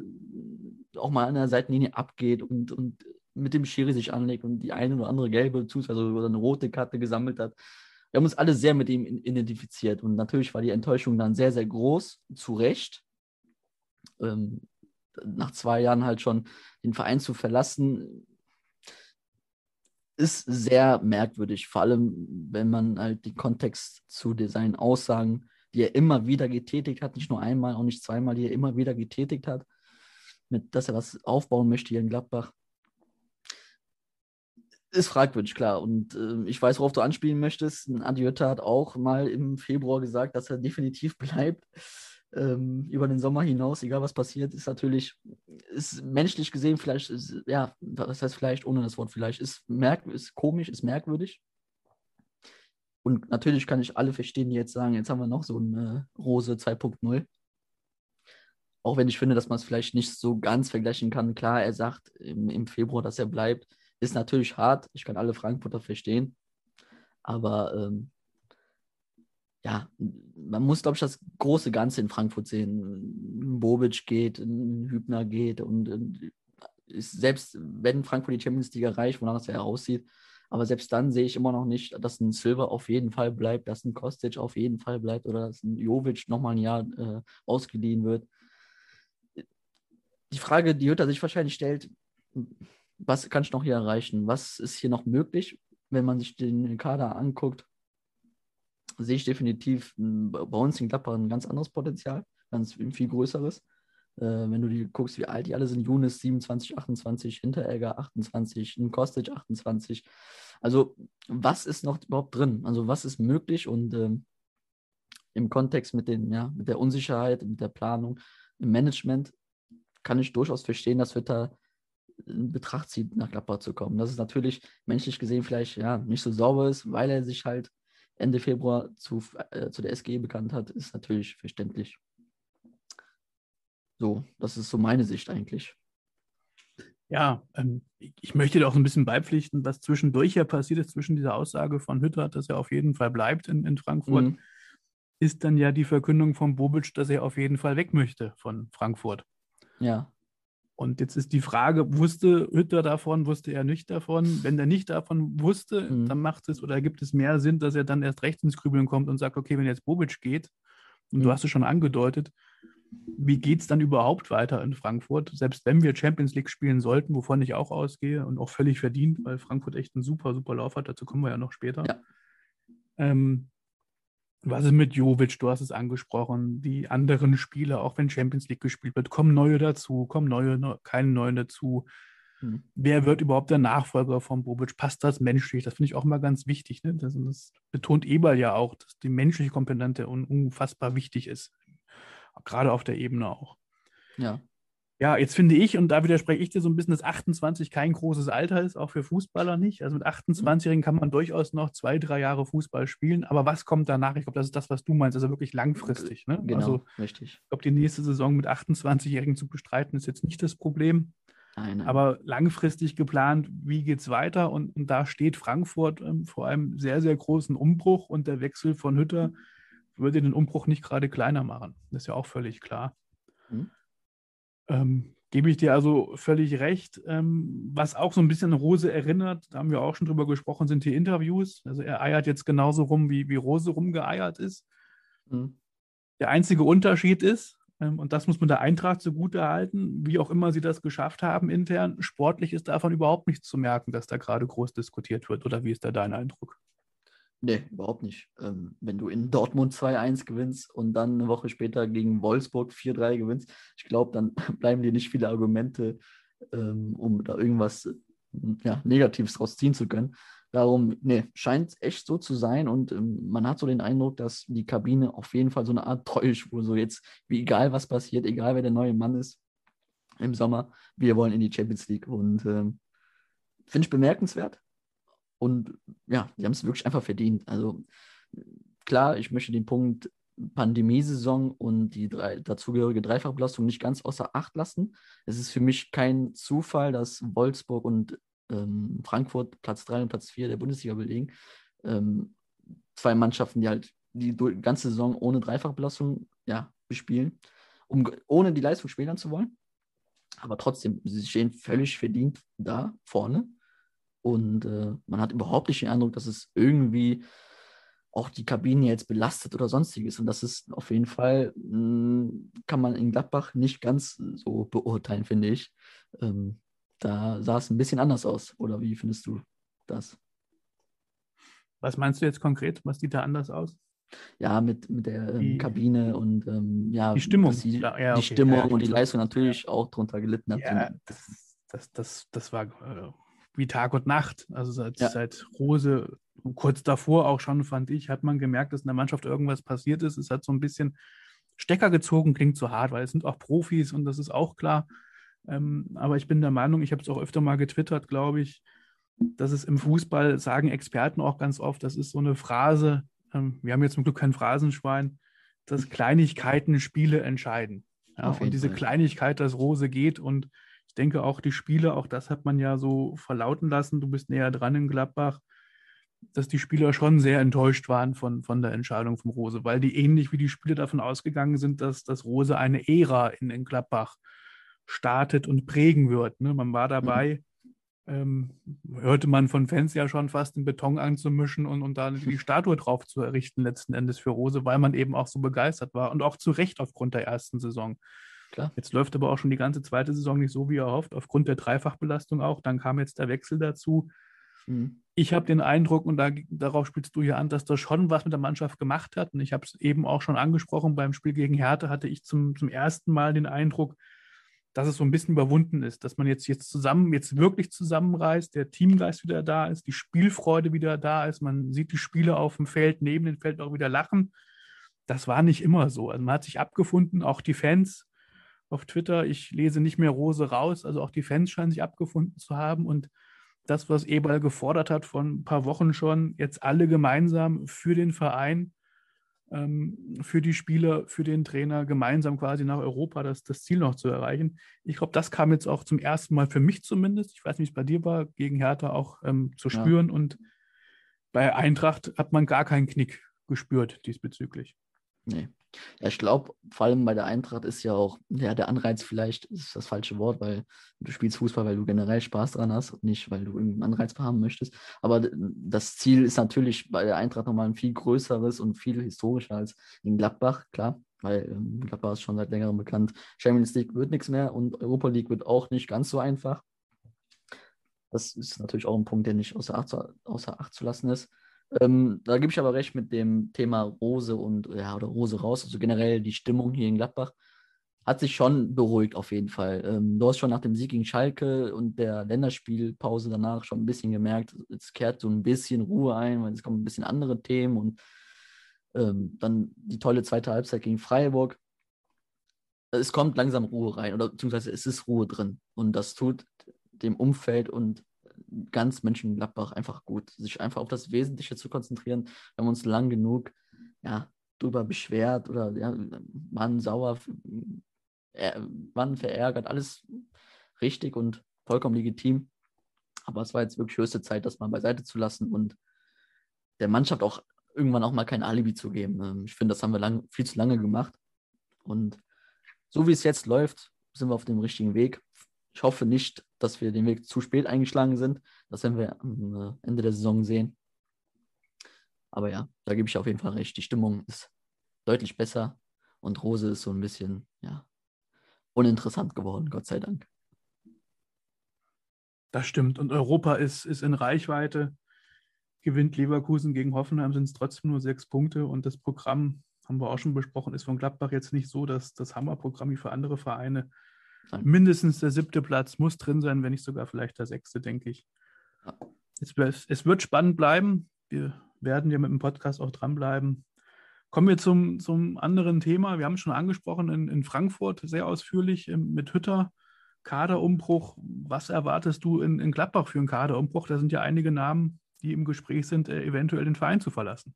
auch mal an der Seitenlinie abgeht und, und mit dem Schiri sich anlegt und die eine oder andere gelbe, beziehungsweise oder eine rote Karte gesammelt hat wir haben uns alle sehr mit ihm identifiziert und natürlich war die Enttäuschung dann sehr, sehr groß, zu Recht. Ähm, nach zwei Jahren halt schon den Verein zu verlassen, ist sehr merkwürdig, vor allem wenn man halt den Kontext zu seinen Aussagen, die er immer wieder getätigt hat, nicht nur einmal, auch nicht zweimal, die er immer wieder getätigt hat, mit, dass er was aufbauen möchte hier in Gladbach, ist fragwürdig, klar. Und äh, ich weiß, worauf du anspielen möchtest. Adi Hütter hat auch mal im Februar gesagt, dass er definitiv bleibt. Ähm, über den Sommer hinaus, egal was passiert, ist natürlich, ist menschlich gesehen vielleicht, ist, ja, was heißt vielleicht, ohne das Wort vielleicht, ist, merk ist komisch, ist merkwürdig. Und natürlich kann ich alle verstehen, die jetzt sagen, jetzt haben wir noch so eine Rose 2.0. Auch wenn ich finde, dass man es vielleicht nicht so ganz vergleichen kann. Klar, er sagt im, im Februar, dass er bleibt. Ist natürlich hart, ich kann alle Frankfurter verstehen. Aber ähm, ja, man muss, glaube ich, das große Ganze in Frankfurt sehen. Bobic geht, Hübner geht und, und selbst wenn Frankfurt die Champions League erreicht, wonach es ja aussieht, aber selbst dann sehe ich immer noch nicht, dass ein Silver auf jeden Fall bleibt, dass ein Kostic auf jeden Fall bleibt oder dass ein Jovic nochmal ein Jahr äh, ausgeliehen wird. Die Frage, die Hütter sich wahrscheinlich stellt, was kann ich noch hier erreichen? Was ist hier noch möglich, wenn man sich den Kader anguckt? Sehe ich definitiv bei uns in Gladbach ein ganz anderes Potenzial, ganz viel größeres. Äh, wenn du die guckst, wie alt die alle sind, Junis 27, 28, Hinteregger 28, Kostic 28. Also, was ist noch überhaupt drin? Also, was ist möglich? Und ähm, im Kontext mit, den, ja, mit der Unsicherheit, mit der Planung, im Management kann ich durchaus verstehen, dass wir da in Betracht zieht, nach Gladbach zu kommen. Das ist natürlich menschlich gesehen vielleicht ja nicht so sauber ist, weil er sich halt Ende Februar zu, äh, zu der SG bekannt hat, ist natürlich verständlich. So, das ist so meine Sicht eigentlich. Ja, ähm, ich möchte dir auch ein bisschen beipflichten, was zwischendurch ja passiert ist, zwischen dieser Aussage von Hütter, dass er auf jeden Fall bleibt in, in Frankfurt, mhm. ist dann ja die Verkündung von Bobic, dass er auf jeden Fall weg möchte von Frankfurt. Ja. Und jetzt ist die Frage, wusste Hütter davon, wusste er nicht davon? Wenn er nicht davon wusste, mhm. dann macht es oder gibt es mehr Sinn, dass er dann erst recht ins Grübeln kommt und sagt, okay, wenn jetzt Bobic geht, und mhm. du hast es schon angedeutet, wie geht es dann überhaupt weiter in Frankfurt? Selbst wenn wir Champions League spielen sollten, wovon ich auch ausgehe und auch völlig verdient, weil Frankfurt echt einen super, super Lauf hat, dazu kommen wir ja noch später. Ja. Ähm, was ist mit Jovic? Du hast es angesprochen. Die anderen Spieler, auch wenn Champions League gespielt wird, kommen neue dazu, kommen neue, ne, keine neuen dazu. Hm. Wer wird überhaupt der Nachfolger von Bobic? Passt das menschlich? Das finde ich auch immer ganz wichtig. Ne? Das, das, betont Eberl ja auch, dass die menschliche Komponente unfassbar wichtig ist. Gerade auf der Ebene auch. Ja. Ja, jetzt finde ich, und da widerspreche ich dir so ein bisschen, dass 28 kein großes Alter ist, auch für Fußballer nicht. Also mit 28-Jährigen kann man durchaus noch zwei, drei Jahre Fußball spielen. Aber was kommt danach? Ich glaube, das ist das, was du meinst, also wirklich langfristig. Ne? Genau, also, richtig. Ich glaube, die nächste Saison mit 28-Jährigen zu bestreiten, ist jetzt nicht das Problem. Nein, nein. Aber langfristig geplant, wie geht es weiter? Und, und, da steht Frankfurt ähm, vor einem sehr, sehr großen Umbruch und der Wechsel von Hütter würde den Umbruch nicht gerade kleiner machen. Das ist ja auch völlig klar. Mhm. Ähm, Gebe ich dir also völlig recht. Ähm, was auch so ein bisschen Rose erinnert, da haben wir auch schon drüber gesprochen, sind die Interviews. Also er eiert jetzt genauso rum, wie, wie Rose rumgeeiert ist. Mhm. Der einzige Unterschied ist, ähm, und das muss man der Eintracht zugute halten, wie auch immer sie das geschafft haben intern, sportlich ist davon überhaupt nichts zu merken, dass da gerade groß diskutiert wird. Oder wie ist da dein Eindruck? Nee, überhaupt nicht. Ähm, wenn du in Dortmund 2-1 gewinnst und dann eine Woche später gegen Wolfsburg 4-3 gewinnst, ich glaube, dann bleiben dir nicht viele Argumente, ähm, um da irgendwas ja, Negatives draus ziehen zu können. Darum, nee, scheint echt so zu sein und ähm, man hat so den Eindruck, dass die Kabine auf jeden Fall so eine Art Treueschwur, so jetzt, wie egal was passiert, egal wer der neue Mann ist im Sommer, wir wollen in die Champions League und ähm, finde ich bemerkenswert und ja, die haben es wirklich einfach verdient. Also klar, ich möchte den Punkt Pandemiesaison und die drei, dazugehörige Dreifachbelastung nicht ganz außer Acht lassen. Es ist für mich kein Zufall, dass Wolfsburg und ähm, Frankfurt Platz 3 und Platz 4 der Bundesliga belegen. Ähm, zwei Mannschaften, die halt die ganze Saison ohne Dreifachbelastung ja, bespielen, um ohne die Leistung spielen zu wollen. Aber trotzdem, sie stehen völlig verdient da vorne. Und äh, man hat überhaupt nicht den Eindruck, dass es irgendwie auch die Kabine jetzt belastet oder sonstiges. Und das ist auf jeden Fall, mh, hm, kann man in Gladbach nicht ganz so beurteilen, finde ich. Ähm, da sah es ein bisschen anders aus. Oder wie findest du das? Was meinst du jetzt konkret? Was sieht da anders aus? Ja, mit, mit der ähm, die, Kabine und ähm, ja, die Stimmung. Die, ja, ja, die okay, Stimmung ja, und die Leistung natürlich auch drunter gelitten hat. Ja, das, das, das, das war äh, wie Tag und Nacht. Also seit, seit Rose, kurz davor auch schon, fand ich, hat man gemerkt, dass in der Mannschaft irgendwas passiert ist. Es hat so ein bisschen Stecker gezogen, klingt zu hart, weil es sind auch Profis und das ist auch klar. Ähm, aber ich bin der Meinung, ich habe es auch öfter mal getwittert, glaube ich, dass es im Fußball, sagen Experten auch ganz oft, das ist so eine Phrase, ähm, wir haben jetzt zum Glück kein Phrasenschwein, dass Kleinigkeiten Spiele entscheiden. Ja, und diese Fall. Kleinigkeit, dass Rose geht und denke auch die Spiele, auch das hat man ja so verlauten lassen, du bist näher dran in Gladbach, dass die Spieler schon sehr enttäuscht waren von, von der Entscheidung von Rose, weil die ähnlich wie die Spieler davon ausgegangen sind, dass, dass Rose eine Ära in, in Gladbach startet und prägen wird. Ne? Man war dabei, mhm. ähm, hörte man von Fans ja schon fast den Beton anzumischen und, und da die Statue drauf zu errichten, letzten Endes für Rose, weil man eben auch so begeistert war und auch zu Recht aufgrund der ersten Saison. Klar. Jetzt läuft aber auch schon die ganze zweite Saison nicht so, wie er hofft, aufgrund der Dreifachbelastung auch. Dann kam jetzt der Wechsel dazu. Mhm. Ich habe den Eindruck, und da, darauf spielst du ja an, dass das schon was mit der Mannschaft gemacht hat. Und ich habe es eben auch schon angesprochen, beim Spiel gegen Hertha hatte ich zum, zum ersten Mal den Eindruck, dass es so ein bisschen überwunden ist, dass man jetzt, jetzt zusammen, jetzt wirklich zusammenreißt, der Teamgeist wieder da ist, die Spielfreude wieder da ist, man sieht die Spieler auf dem Feld, neben dem Feld auch wieder lachen. Das war nicht immer so. Also man hat sich abgefunden, auch die Fans auf Twitter. Ich lese nicht mehr Rose raus, also auch die Fans scheinen sich abgefunden zu haben und das, was Eberl gefordert hat von ein paar Wochen schon, jetzt alle gemeinsam für den Verein, ähm, für die Spieler, für den Trainer gemeinsam quasi nach Europa das, das Ziel noch zu erreichen. Ich glaube, das kam jetzt auch zum ersten Mal für mich zumindest, ich weiß nicht, wie es bei dir war, gegen Hertha auch ähm, zu spüren ja. und bei Eintracht hat man gar keinen Knick gespürt diesbezüglich. Nee. Ja, ich glaube, vor allem bei der Eintracht ist ja auch, ja, der Anreiz vielleicht ist das falsche Wort, weil du spielst Fußball, weil du generell Spaß dran hast und nicht, weil du irgendeinen Anreiz haben möchtest. Aber das Ziel ist natürlich bei der Eintracht nochmal ein viel größeres und viel historischer als in Gladbach, klar, weil ähm, Gladbach ist schon seit längerem bekannt. Champions League wird nichts mehr und Europa League wird auch nicht ganz so einfach. Das ist natürlich auch ein Punkt, der nicht außer Acht, außer Acht zu lassen ist. Ähm, da gebe ich aber recht mit dem Thema Rose und ja, oder Rose raus. Also generell die Stimmung hier in Gladbach hat sich schon beruhigt auf jeden Fall. Ähm, du hast schon nach dem Sieg gegen Schalke und der Länderspielpause danach schon ein bisschen gemerkt, es kehrt so ein bisschen Ruhe ein, weil es kommen ein bisschen andere Themen und ähm, dann die tolle zweite Halbzeit gegen Freiburg. Es kommt langsam Ruhe rein oder beziehungsweise es ist Ruhe drin und das tut dem Umfeld und ganz Mönchengladbach einfach gut, sich einfach auf das Wesentliche zu konzentrieren. Wir haben uns lang genug ja, drüber beschwert oder ja, waren sauer, äh, waren verärgert, alles richtig und vollkommen legitim. Aber es war jetzt wirklich höchste Zeit, das mal beiseite zu lassen und der Mannschaft auch irgendwann auch mal kein Alibi zu geben. Ähm, ich finde, das haben wir lang, viel zu lange gemacht. Und so wie es jetzt läuft, sind wir auf dem richtigen Weg. Ich hoffe nicht, dass wir den Weg zu spät eingeschlagen sind. Das werden wir am äh, Ende der Saison sehen. Aber ja, da gebe ich auf jeden Fall recht. Die Stimmung ist deutlich besser und Rose ist so ein bisschen, ja, uninteressant geworden, Gott sei Dank. Das stimmt. Und Europa ist, ist in Reichweite. Gewinnt Leverkusen gegen Hoffenheim, sind es trotzdem nur sechs Punkte. Und das Programm, haben wir auch schon besprochen, ist von Gladbach jetzt nicht so, dass das Hammerprogramm wie für andere Vereine. Mindestens der siebte Platz muss drin sein, wenn nicht sogar vielleicht der sechste, denke ich. Es, wird spannend bleiben. Wir werden ja mit dem Podcast auch dranbleiben. Kommen wir zum, zum anderen Thema. Wir haben es schon angesprochen in, in Frankfurt sehr ausführlich ähm, mit Hütter. Kaderumbruch. Was erwartest du in, in Gladbach für einen Kaderumbruch? Da sind ja einige Namen, die im Gespräch sind, äh, eventuell den Verein zu verlassen.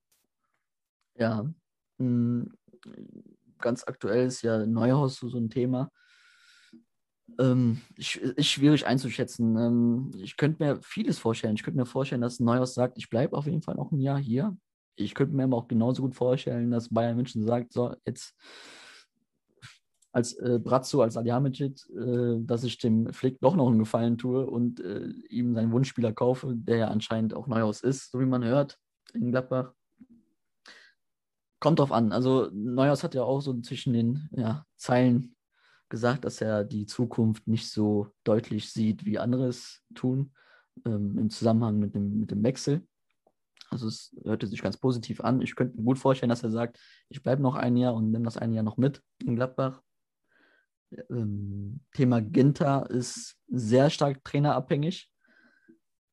Ja, ganz aktuell ist ja Neuhaus so ein Thema. Ähm, ist schwierig einzuschätzen. Ähm, ich könnte mir vieles vorstellen. Ich könnte mir vorstellen, dass Neuhaus sagt, ich bleibe auf jeden Fall noch ein Jahr hier. Ich könnte mir aber auch genauso gut vorstellen, dass Bayern München sagt, so, jetzt als äh, Brazzo, als Adjamicic, äh, dass ich dem Flick doch noch einen Gefallen tue und äh, ihm seinen Wunschspieler kaufe, der ja anscheinend auch Neuhaus ist, so wie man hört in Gladbach. Kommt drauf an. Also Neuhaus hat ja auch so zwischen den ja, Zeilen gesagt, dass er die Zukunft nicht so deutlich sieht, wie andere es tun, ähm, im Zusammenhang mit dem, mit dem Wechsel. Also es hörte sich ganz positiv an. Ich könnte mir gut vorstellen, dass er sagt, ich bleibe noch ein Jahr und nehme das ein Jahr noch mit in Gladbach ähm, Thema Ginter ist sehr stark trainerabhängig.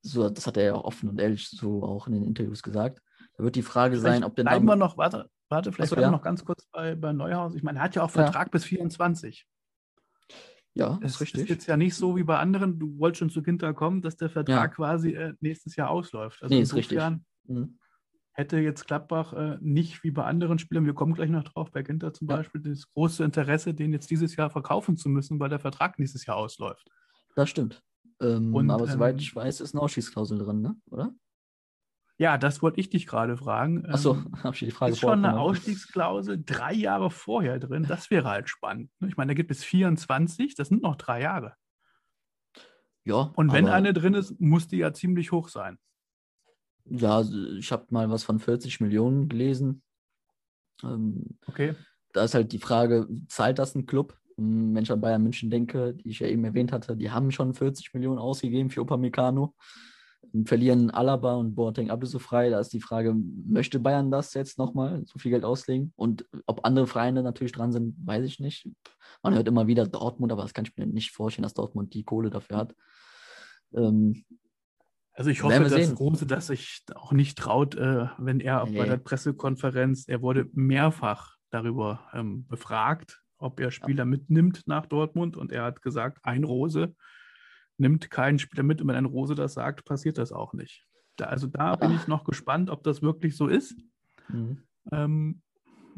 So, das hat er ja auch offen und ehrlich so auch in den Interviews gesagt. Da wird die Frage vielleicht sein, ob der Bleiben wir noch, warte, warte vielleicht Achso, ja. noch ganz kurz bei, bei Neuhaus. Ich meine, er hat ja auch Vertrag ja. bis 24. Ja, das ist richtig. ist jetzt ja nicht so wie bei anderen, du wolltest schon zu Ginter kommen, dass der Vertrag ja. quasi äh, nächstes Jahr ausläuft. Also nee, ist richtig. Mhm hätte jetzt Gladbach äh, nicht wie bei anderen Spielern, wir kommen gleich noch drauf, bei Ginter zum ja. Beispiel, das große Interesse, den jetzt dieses Jahr verkaufen zu müssen, weil der Vertrag nächstes Jahr ausläuft. Das stimmt. Ähm, Und, aber soweit ähm, ich weiß, ist eine Ausschießklausel drin, ne? oder? Ja, das wollte ich dich gerade fragen. Achso, ähm, habe ich die Frage Ist schon eine Ausstiegsklausel drei Jahre vorher drin? Das wäre halt spannend. Ne? Ich meine, da gibt es 24, das sind noch drei Jahre. Ja. Und wenn eine drin ist, muss die ja ziemlich hoch sein. Ja, ich habe mal was von 40 Millionen gelesen. Ähm, okay. Da ist halt die Frage, zahlt das ein Club? Wenn ich an Bayern München denke, die ich ja eben erwähnt hatte, die haben schon 40 Millionen ausgegeben für Upamecano, verlieren Alaba und Boateng ablösefrei. Da ist die Frage, möchte Bayern das jetzt nochmal so viel Geld auslegen? Und ob andere Vereine natürlich dran sind, weiß ich nicht. Man hört immer wieder Dortmund, aber das kann ich mir nicht vorstellen, dass Dortmund die Kohle dafür hat. Ähm, also ich hoffe, dass. Rose das sich auch nicht traut, äh, wenn er nee. bei der Pressekonferenz, er wurde mehrfach darüber ähm, befragt, ob er Spieler ja. mitnimmt nach Dortmund und er hat gesagt, ein Rose nimmt keinen Spieler mit und wenn ein Rose das sagt, passiert das auch nicht. Da, also da bin ich noch gespannt, ob das wirklich so ist. Mhm. Ähm,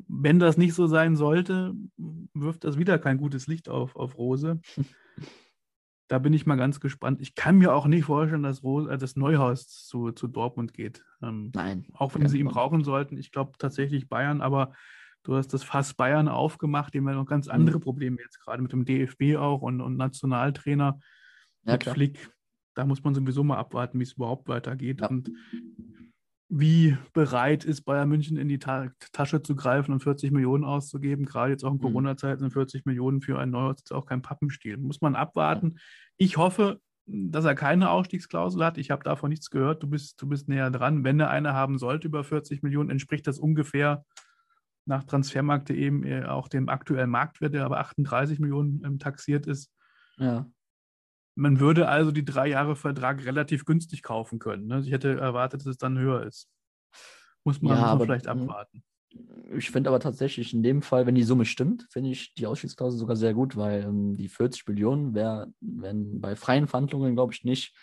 wenn das nicht so sein sollte, wirft das wieder kein gutes Licht auf, auf Rose. Da bin ich mal ganz gespannt. Ich kann mir auch nicht vorstellen, dass Rose, äh, das Neuhaus zu, zu Dortmund geht. Ähm, Nein. Auch wenn sie ihn brauchen sollten. Ich glaube tatsächlich Bayern, aber du hast das Fass Bayern aufgemacht, dem wir noch ganz andere mhm. Probleme jetzt gerade mit dem DFB auch und, und Nationaltrainer ja, mit. Flick. Da muss man sowieso mal abwarten, wie es überhaupt weitergeht. Ja. Und wie bereit ist Bayern München in die Ta Tasche zu greifen und 40 Millionen auszugeben. Gerade jetzt auch in mhm. Corona-Zeiten sind 40 Millionen für ein Neuhaus auch kein Pappenstiel. Muss man abwarten. Ich hoffe, dass er keine Ausstiegsklausel hat. Ich habe davon nichts gehört. Du bist, du bist näher dran. Wenn er eine haben sollte über 40 Millionen, entspricht das ungefähr nach Transfermarkt eben äh, auch dem aktuellen Marktwert, der aber 38 Millionen ähm, taxiert ist. Ja. Man würde also die drei Jahre Vertrag relativ günstig kaufen können. Ne? Ich hätte erwartet, dass es dann höher ist. Muss man, ja, muss man vielleicht abwarten. Ich finde aber tatsächlich in dem Fall, wenn die Summe stimmt, finde ich die Ausstiegsklausel sogar sehr gut, weil ähm, die 40 Millionen wären bei freien Verhandlungen, glaube ich, nicht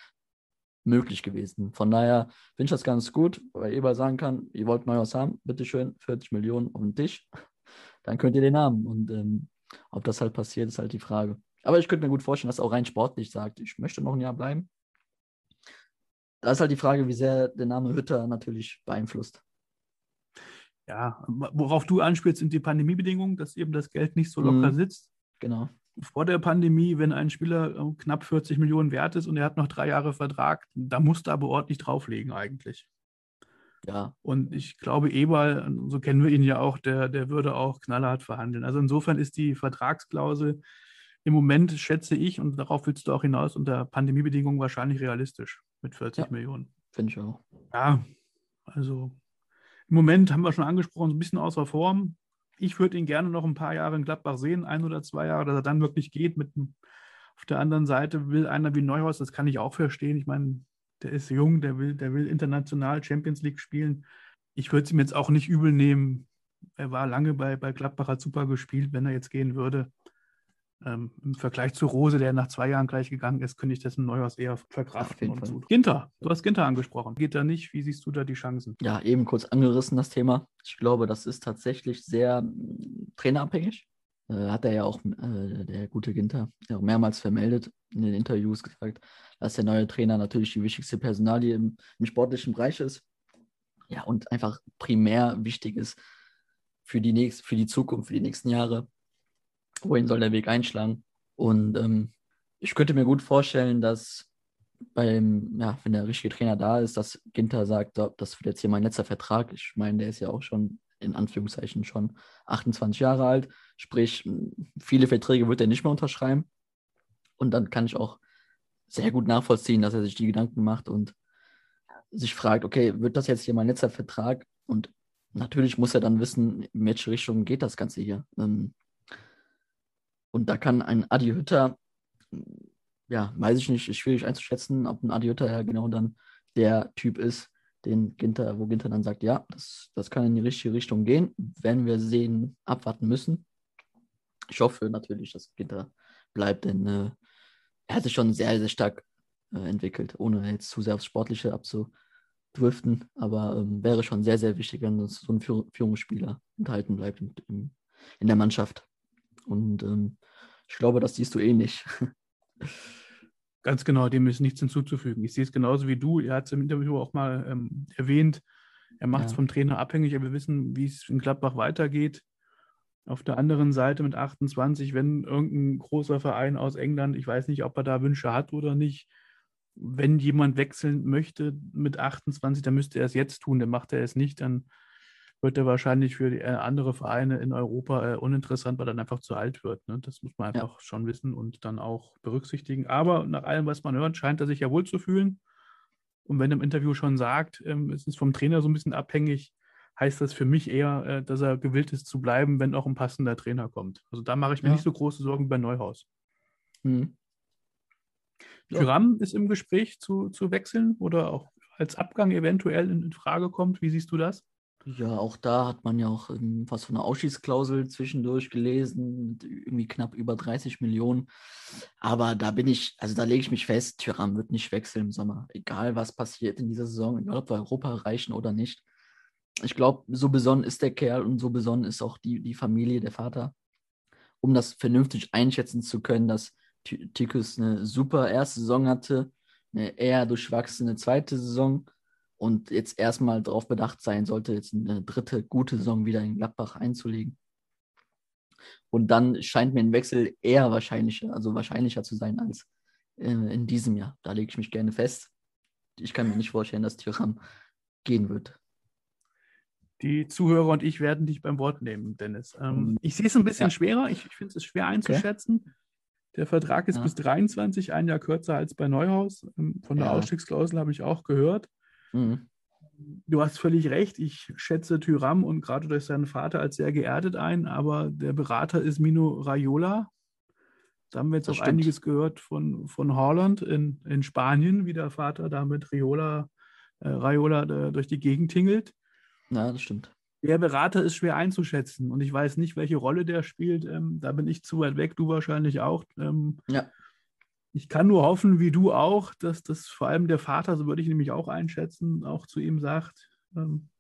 möglich gewesen. Von daher finde ich das ganz gut, weil Eber sagen kann, ihr wollt Neuhaus haben, bitteschön, 40 Millionen und dich, dann könnt ihr den haben. Und ähm, ob das halt passiert, ist halt die Frage. Aber ich könnte mir gut vorstellen, dass er auch rein sportlich sagt, ich möchte noch ein Jahr bleiben. Da ist halt die Frage, wie sehr der Name Hütter natürlich beeinflusst. Ja, worauf du anspielst, sind die Pandemiebedingungen, dass eben das Geld nicht so locker mhm. sitzt. Genau. Vor der Pandemie, wenn ein Spieler äh, knapp 40 Millionen wert ist und er hat noch drei Jahre Vertrag, da musst du aber ordentlich drauflegen eigentlich. Ja. Und ich glaube, Eberl, so kennen wir ihn ja auch, der, der würde auch knallhart verhandeln. Also insofern ist die Vertragsklausel im Moment, schätze ich, und darauf willst du auch hinaus, unter Pandemiebedingungen wahrscheinlich realistisch mit 40 ja, Millionen. Finde ich auch. Ja, also im Moment haben wir schon angesprochen, so ein bisschen außer Form. Ich würde ihn gerne noch ein paar Jahre in Gladbach sehen, ein oder zwei Jahre, dass er dann wirklich geht. Mit, auf der anderen Seite will einer wie Neuhaus, das kann ich auch verstehen. Ich meine, der ist jung, der will, der will international Champions League spielen. Ich würde es ihm jetzt auch nicht übel nehmen. Er war lange bei, bei Gladbach, hat super gespielt. Wenn er jetzt gehen würde, ähm, Im Vergleich zu Rose, der nach zwei Jahren gleich gegangen ist, könnte ich dessen Neuhaus eher verkraften. Und so. Ginter, du hast Ginter angesprochen. Geht da nicht? Wie siehst du da die Chancen? Ja, eben kurz angerissen das Thema. Ich glaube, das ist tatsächlich sehr äh, trainerabhängig. Äh, hat er ja auch, äh, der gute Ginter, ja auch mehrmals vermeldet in den Interviews gesagt, dass der neue Trainer natürlich die wichtigste Personalie im, im sportlichen Bereich ist. Ja, und einfach primär wichtig ist für die, nächst, für die Zukunft, für die nächsten Jahre wohin soll der Weg einschlagen. Und ähm, ich könnte mir gut vorstellen, dass beim, ja, wenn der richtige Trainer da ist, dass Ginter sagt, das wird jetzt hier mein letzter Vertrag. Ich meine, der ist ja auch schon in Anführungszeichen schon 28 Jahre alt. Sprich, viele Verträge wird er nicht mehr unterschreiben. Und dann kann ich auch sehr gut nachvollziehen, dass er sich die Gedanken macht und sich fragt, okay, wird das jetzt hier mein letzter Vertrag? Und natürlich muss er dann wissen, in welche Richtung geht das Ganze hier. Und da kann ein Adi Hütter, ja, weiß ich nicht, ist schwierig einzuschätzen, ob ein Adi Hütter ja genau dann der Typ ist, den Ginter, wo Ginter dann sagt, ja, das, das kann in die richtige Richtung gehen, wenn wir sehen, abwarten müssen. Ich hoffe natürlich, dass Ginter bleibt, denn äh, er hat sich schon sehr, sehr stark äh, entwickelt, ohne jetzt zu sehr aufs Sportliche abzudriften. Aber ähm, wäre schon sehr, sehr wichtig, wenn so ein Führungsspieler enthalten bleibt in, in, in der Mannschaft. Und ähm, ich glaube, das siehst du ähnlich. Eh Ganz genau, dem ist nichts hinzuzufügen. Ich sehe es genauso wie du. Er hat es im Interview auch mal ähm, erwähnt. Er macht es ja. vom Trainer abhängig, aber wir wissen, wie es in Gladbach weitergeht. Auf der anderen Seite mit 28, wenn irgendein großer Verein aus England, ich weiß nicht, ob er da Wünsche hat oder nicht, wenn jemand wechseln möchte mit 28, dann müsste er es jetzt tun. Dann macht er es nicht, dann wird er wahrscheinlich für die, äh, andere Vereine in Europa äh, uninteressant, weil er dann einfach zu alt wird. Ne? Das muss man einfach ja. schon wissen und dann auch berücksichtigen. Aber nach allem, was man hört, scheint er sich ja wohl zu fühlen. Und wenn er im Interview schon sagt, ähm, es ist vom Trainer so ein bisschen abhängig, heißt das für mich eher, äh, dass er gewillt ist zu bleiben, wenn auch ein passender Trainer kommt. Also da mache ich mir ja. nicht so große Sorgen bei Neuhaus. Mhm. Tyram ist im Gespräch zu, zu wechseln oder auch als Abgang eventuell in, in Frage kommt. Wie siehst du das? Ja, auch da hat man ja auch was von einer Ausschießklausel zwischendurch gelesen, irgendwie knapp über 30 Millionen. Aber da bin ich, also da lege ich mich fest, Tyram wird nicht wechseln im Sommer. Egal was passiert in dieser Saison, egal ob wir Europa erreichen oder nicht. Ich glaube, so besonnen ist der Kerl und so besonnen ist auch die, die Familie, der Vater, um das vernünftig einschätzen zu können, dass Tikus eine super erste Saison hatte, eine eher durchwachsene zweite Saison und jetzt erstmal darauf bedacht sein sollte, jetzt eine dritte gute Saison wieder in Gladbach einzulegen. Und dann scheint mir ein Wechsel eher wahrscheinlicher, also wahrscheinlicher zu sein als äh, in diesem Jahr. Da lege ich mich gerne fest. Ich kann mir nicht vorstellen, dass Tyram gehen wird. Die Zuhörer und ich werden dich beim Wort nehmen, Dennis. Ähm, mhm. ich sehe es ein bisschen ja. schwerer. Ich, ich finde es schwer einzuschätzen. Okay. Der Vertrag ist ja. bis 23, ein Jahr kürzer als bei Neuhaus. Ähm, von der ja. Ausstiegsklausel habe ich auch gehört. Mhm. Du hast völlig recht. Ich schätze Tyram und gerade durch seinen Vater als sehr geerdet ein, aber der Berater ist Mino Raiola. Da haben wir jetzt das auch stimmt. einiges gehört von, von Holland in, in Spanien, wie der Vater da mit Raiola, äh, Raiola äh, durch die Gegend tingelt. Ja, das stimmt. Der Berater ist schwer einzuschätzen und ich weiß nicht, welche Rolle der spielt. Ähm, da bin ich zu weit weg, du wahrscheinlich auch. Ähm, ja ich kann nur hoffen, wie du auch, dass das vor allem der Vater, so würde ich nämlich auch einschätzen, auch zu ihm sagt, ähm,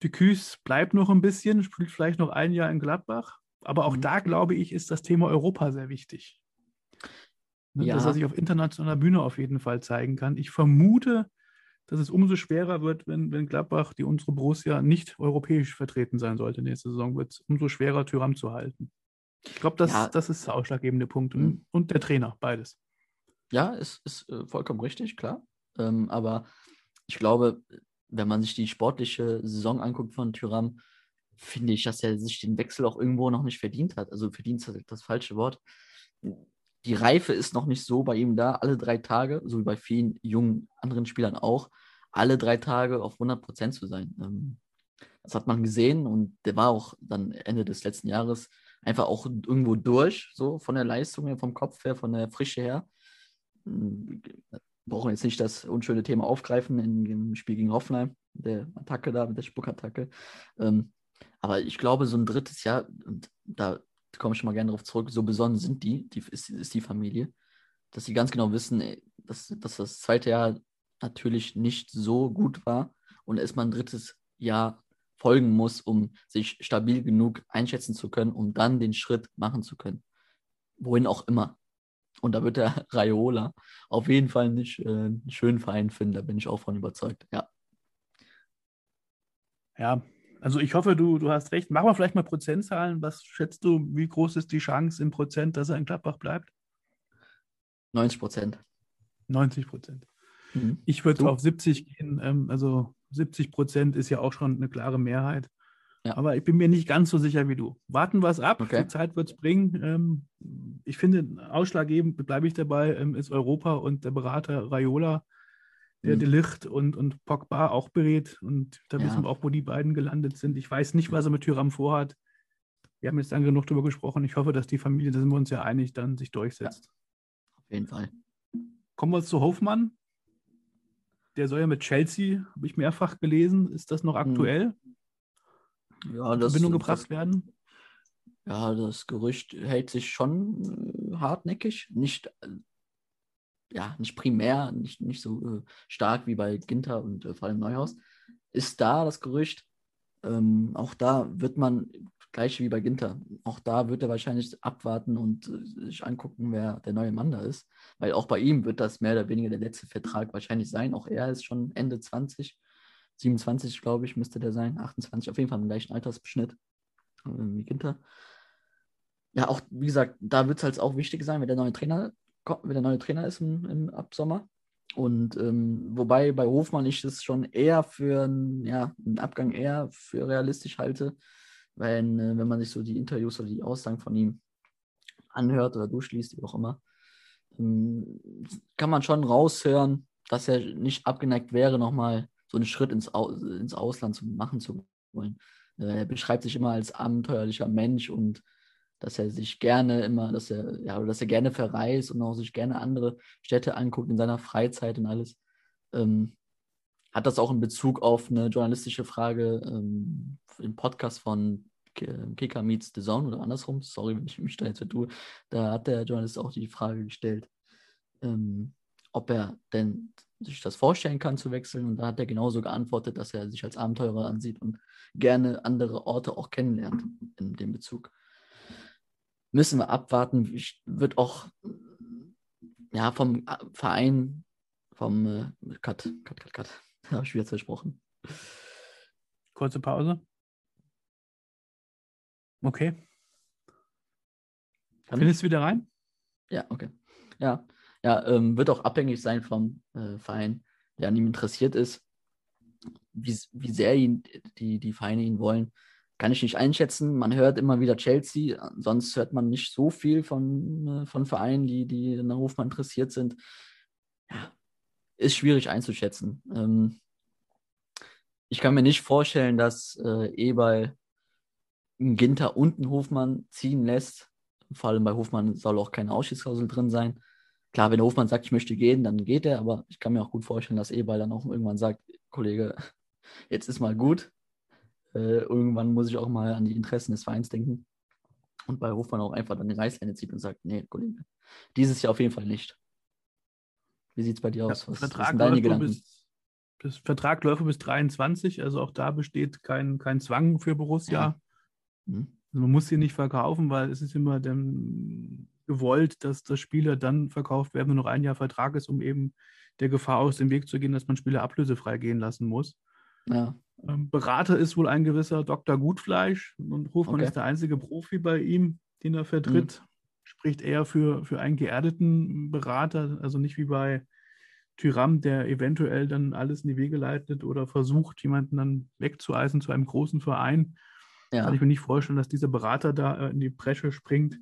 Küs bleibt noch ein bisschen, spielt vielleicht noch ein Jahr in Gladbach. Aber auch mhm. da, glaube ich, ist das Thema Europa sehr wichtig. Ne? Ja. Dass er sich auf internationaler Bühne auf jeden Fall zeigen kann. Ich vermute, dass es umso schwerer wird, wenn, wenn Gladbach, die unsere Borussia, nicht europäisch vertreten sein sollte nächste Saison, wird es umso schwerer, Tyram zu halten. Ich glaube, das, ja. das ist der ausschlaggebende Punkt. Und, mhm. und der Trainer, beides. Ja, ist, ist äh, vollkommen richtig, klar. Ähm, aber ich glaube, wenn man sich die sportliche Saison anguckt von Tyram, finde ich, dass er sich den Wechsel auch irgendwo noch nicht verdient hat. Also verdient ist das falsche Wort. Die Reife ist noch nicht so bei ihm da, alle drei Tage, so wie bei vielen jungen anderen Spielern auch, alle drei Tage auf 100 Prozent zu sein. Ähm, das hat man gesehen und der war auch dann Ende des letzten Jahres einfach auch irgendwo durch, so von der Leistung her, vom Kopf her, von der Frische her. Wir brauchen jetzt nicht das unschöne Thema aufgreifen im Spiel gegen Hoffenheim, der Attacke da, mit der Spuckattacke. Ähm, aber ich glaube, so ein drittes Jahr, und da komme ich schon mal gerne darauf zurück, so besonnen sind die, die ist, ist die Familie, dass sie ganz genau wissen, ey, dass, dass das zweite Jahr natürlich nicht so gut war und erstmal ein drittes Jahr folgen muss, um sich stabil genug einschätzen zu können, um dann den Schritt machen zu können. Wohin auch immer. Und da wird der Raiola auf jeden Fall nicht äh, einen schönen Verein finden, da bin ich auch von überzeugt, ja. Ja, also ich hoffe, du, du hast recht. Machen wir vielleicht mal Prozentzahlen. Was schätzt du, wie groß ist die Chance im Prozent, dass er in Gladbach bleibt? 90 Prozent. 90 Prozent. Mhm. Ich würde auf 70 gehen. Ähm, also 70 Prozent ist ja auch schon eine klare Mehrheit. Ja. Aber ich bin mir nicht ganz so sicher wie du. Warten wir es ab. Okay. Die Zeit wird es bringen. Ähm, ich finde, ausschlaggebend, bleibe ich dabei, ähm, ist Europa und der Berater Raiola der mhm. Delicht und, und Pogba auch berät. Und da ja. wissen wir auch, wo die beiden gelandet sind. Ich weiß nicht, was er mit Tyram vorhat. Wir haben jetzt dann genug darüber gesprochen. Ich hoffe, dass die Familie, da sind wir uns ja einig, dann sich durchsetzt. Ja, auf jeden Fall. Kommen wir zu Hofmann. Der soll ja mit Chelsea, habe ich mehrfach gelesen. Ist das noch mhm. aktuell? Ja, das, Verbindung gebracht das, werden? Ja, das Gerücht hält sich schon äh, hartnäckig. Nicht äh, ja, nicht primär, nicht, nicht so äh, stark wie bei Ginter und äh, vor allem Neuhaus, ist da das Gerücht. Ähm, auch da wird man, gleich wie bei Ginter, auch da wird er wahrscheinlich abwarten und äh, sich angucken, wer der neue Mann da ist. Weil auch bei ihm wird das mehr oder weniger der letzte Vertrag wahrscheinlich sein. Auch er ist schon Ende 20, 27, glaube ich, müsste der sein, 28, auf jeden Fall im gleichen Altersbeschnitt äh, wie Ginter. Ja, auch wie gesagt, da wird es halt auch wichtig sein, wenn der neue Trainer wenn der neue Trainer ist im, im Absommer. Und ähm, wobei bei Hofmann ich das schon eher für ja, einen Abgang eher für realistisch halte, weil äh, wenn man sich so die Interviews oder die Aussagen von ihm anhört oder durchliest, wie auch immer, ähm, kann man schon raushören, dass er nicht abgeneigt wäre, nochmal so einen Schritt ins, Au ins Ausland zu machen zu wollen. Äh, er beschreibt sich immer als abenteuerlicher Mensch und dass er sich gerne immer, dass er, ja, dass er gerne verreist und auch sich gerne andere Städte anguckt in seiner Freizeit und alles. Ähm, hat das auch in Bezug auf eine journalistische Frage ähm, im Podcast von Kika Meets The Zone oder andersrum, sorry, wenn ich mich da jetzt vertue, da hat der Journalist auch die Frage gestellt, ähm, ob er denn sich das vorstellen kann zu wechseln. Und da hat er genauso geantwortet, dass er sich als Abenteurer ansieht und gerne andere Orte auch kennenlernt in dem Bezug. Müssen wir abwarten. Ich wird auch ja, vom Verein, vom äh, Cut, Cut, Cut, Cut, habe ich wieder versprochen. Kurze Pause. Okay. Kann Findest du wieder rein? Ja, okay. Ja, ja ähm, wird auch abhängig sein vom äh, Verein, der an ihm interessiert ist, wie, wie sehr ihn, die, die Vereine ihn wollen kann ich nicht einschätzen. Man hört immer wieder Chelsea, sonst hört man nicht so viel von, äh, von Vereinen, die, die in der Hofmann interessiert sind. Ja, ist schwierig einzuschätzen. Ähm, ich kann mir nicht vorstellen, dass äh, Eberl Ginter und einen Hofmann ziehen lässt. Vor allem bei Hofmann soll auch keine Ausschiedsklausel drin sein. Klar, wenn der Hofmann sagt, ich möchte gehen, dann geht er, aber ich kann mir auch gut vorstellen, dass Eberl dann auch irgendwann sagt, Kollege, jetzt ist mal gut, äh, irgendwann muss ich auch mal an die Interessen des Vereins denken. Und bei Hofmann auch einfach dann die Reißleine zieht und sagt, nee, Kollege, dieses Jahr auf jeden Fall nicht. Wie sieht es bei dir aus? Was, Vertrag was sind deine Gedanken? Bis, bis, Vertrag läuft bis 23, also auch da besteht kein, kein Zwang für Borussia. Ja. Mhm. Also man muss sie nicht verkaufen, weil es ist immer dann gewollt, dass das Spieler dann verkauft werden, wenn noch ein Jahr Vertrag ist, um eben der Gefahr aus dem Weg zu gehen, dass man Spieler ablösefrei gehen lassen muss. Ja. Ähm, Berater ist wohl ein gewisser Dr. Gutfleisch und Hofmann okay. ist der einzige Profi bei ihm, den er vertritt. Mhm. Spricht eher für, für einen geerdeten Berater, also nicht wie bei Tyram, der eventuell dann alles in die Wege leitet oder versucht, jemanden dann wegzueisen zu einem großen Verein. Ja. Kann ich mir nicht vorstellen, dass dieser Berater da äh, in die Bresche springt.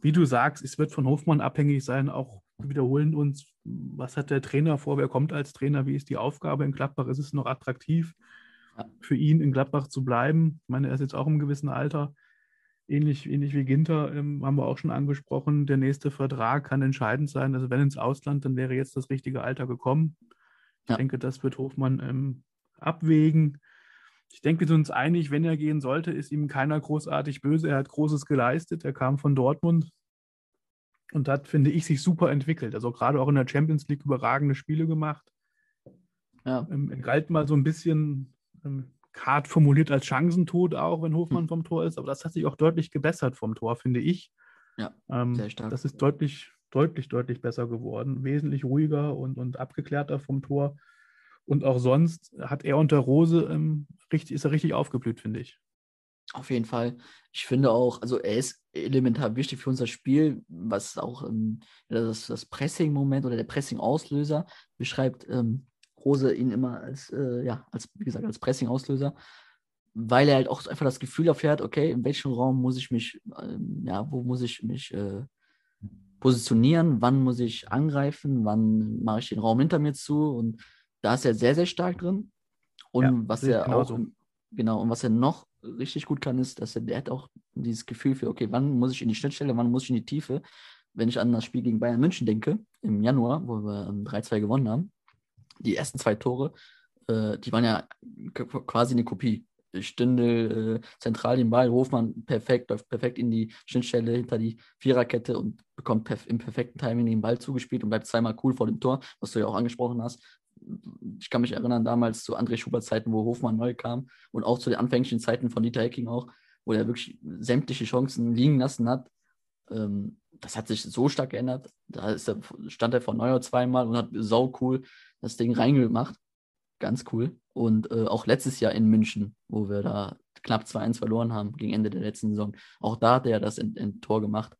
Wie du sagst, es wird von Hofmann abhängig sein, auch wiederholen uns, was hat der Trainer vor, wer kommt als Trainer, wie ist die Aufgabe in Gladbach, ist es noch attraktiv ja. für ihn in Gladbach zu bleiben? Ich meine, er ist jetzt auch im gewissen Alter, ähnlich, ähnlich wie Ginter, ähm, haben wir auch schon angesprochen, der nächste Vertrag kann entscheidend sein, also wenn ins Ausland, dann wäre jetzt das richtige Alter gekommen. Ich ja. denke, das wird Hofmann ähm, abwägen. Ich denke, wir sind uns einig, wenn er gehen sollte, ist ihm keiner großartig böse. Er hat Großes geleistet. Er kam von Dortmund, und hat, finde ich, sich super entwickelt. Also gerade auch in der Champions League überragende Spiele gemacht. Ja. Ähm, er galt mal so ein bisschen ähm, hart formuliert als Chancentod auch, wenn Hofmann hm. vom Tor ist. Aber das hat sich auch deutlich gebessert vom Tor, finde ich. Ja, ähm, sehr stark. Das ist deutlich, deutlich, deutlich besser geworden. Wesentlich ruhiger und, und abgeklärter vom Tor. Und auch sonst hat er unter Rose ähm, richtig, ist er richtig aufgeblüht, finde ich. Auf jeden Fall. Ich finde auch, also er ist elementar wichtig für unser Spiel, was auch ähm, das, das Pressing-Moment oder der Pressing-Auslöser beschreibt ähm, Rose ihn immer als, äh, ja, als, wie gesagt, als Pressing-Auslöser, weil er halt auch einfach das Gefühl erfährt, okay, in welchem Raum muss ich mich, ähm, ja, wo muss ich mich äh, positionieren, wann muss ich angreifen, wann mache ich den Raum hinter mir zu und da ist er sehr, sehr stark drin. Und ja, was er auch, so. genau, und was er noch richtig gut kann, ist, dass er, der hat auch dieses Gefühl für, okay, wann muss ich in die Schnittstelle, wann muss ich in die Tiefe. Wenn ich an das Spiel gegen Bayern München denke, im Januar, wo wir 3-2 gewonnen haben, die ersten zwei Tore, äh, die waren ja quasi eine Kopie. Stündel äh, zentral den Ball, Hofmann perfekt, läuft perfekt in die Schnittstelle hinter die Viererkette und bekommt perf im perfekten Timing den Ball zugespielt und bleibt zweimal cool vor dem Tor, was du ja auch angesprochen hast ich kann mich erinnern, damals zu André Schubert Zeiten, wo Hofmann neu kam und auch zu den anfänglichen Zeiten von Dieter Hecking auch, wo er wirklich sämtliche Chancen liegen lassen hat. Ähm, das hat sich so stark geändert. Da ist er, stand er vor Neuer zweimal und hat sau cool das Ding reingemacht. Ganz cool. Und äh, auch letztes Jahr in München, wo wir da knapp 2-1 verloren haben gegen Ende der letzten Saison. Auch da hat er das in, in Tor gemacht.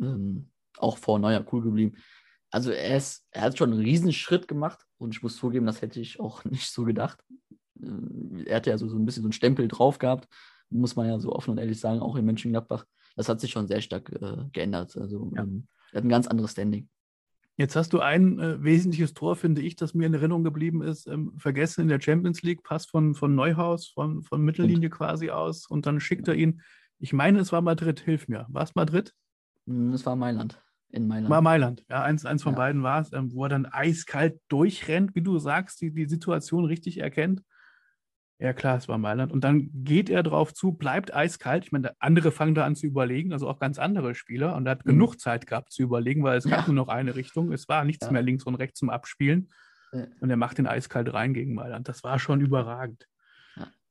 Ähm, auch vor Neuer cool geblieben also er, ist, er hat schon einen Riesenschritt gemacht und ich muss zugeben, das hätte ich auch nicht so gedacht. Äh, er hatte ja so, so ein bisschen so einen Stempel drauf gehabt, muss man ja so offen und ehrlich sagen, auch in Mönchengladbach. Das hat sich schon sehr stark äh, geändert. Also ja. ähm, er hat ein ganz anderes Standing. Jetzt hast du ein äh, wesentliches Tor, finde ich, das mir in Erinnerung geblieben ist, ähm, vergessen in der Champions League, Pass von, von Neuhaus, von, von Mittellinie und? quasi aus und dann schickt er ihn, ich meine, es war Madrid, hilf mir. War es Madrid? Hm, es war Mailand in Mailand. War Mailand, ja, eins, eins von ja. beiden war es, ähm, wo er dann eiskalt durchrennt, wie du sagst, die, die Situation richtig erkennt. Ja, klar, es war Mailand. Und dann geht er drauf zu, bleibt eiskalt. Ich meine, andere fangen da an zu überlegen, also auch ganz andere Spieler. Und er hat mhm. genug Zeit gehabt zu überlegen, weil es ja. gab nur noch eine Richtung. Es war nichts ja. mehr links und rechts zum Abspielen. Ja. Und er macht den eiskalt rein gegen Mailand. Das war schon überragend.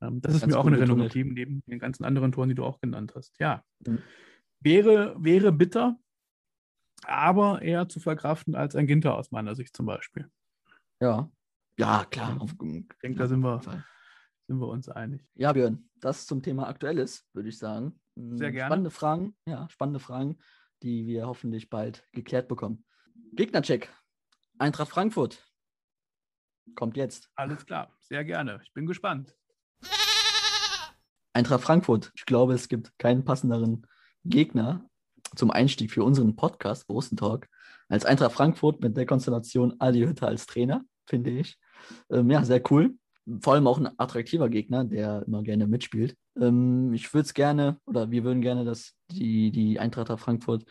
Ähm, das ist mir auch in Erinnerung geblieben, neben den ganzen anderen Toren, die du auch genannt hast. Ja. Mhm. Wäre, wäre bitter, aber eher zu verkraften als ein Ginter aus meiner Sicht zum Beispiel. Ja, ja, klar. Ich denke, da sind wir, sind wir uns einig. Ja, Björn, das zum Thema Aktuelles, würde ich sagen. Sehr gerne. Spannende Fragen, ja, spannende Fragen, die wir hoffentlich bald geklärt bekommen. Gegnercheck. Eintracht Frankfurt. Kommt jetzt. Alles klar, sehr gerne. Ich bin gespannt. Eintracht Frankfurt. Ich glaube, es gibt keinen passenderen Gegner zum Einstieg für unseren Podcast, Talk, als Eintracht Frankfurt mit der Konstellation Adi Hütter als Trainer, finde ich. Ähm, ja, sehr cool. Vor allem auch ein attraktiver Gegner, der immer gerne mitspielt. Ähm, ich würde es gerne, oder wir würden gerne, dass die, die Eintracht Frankfurt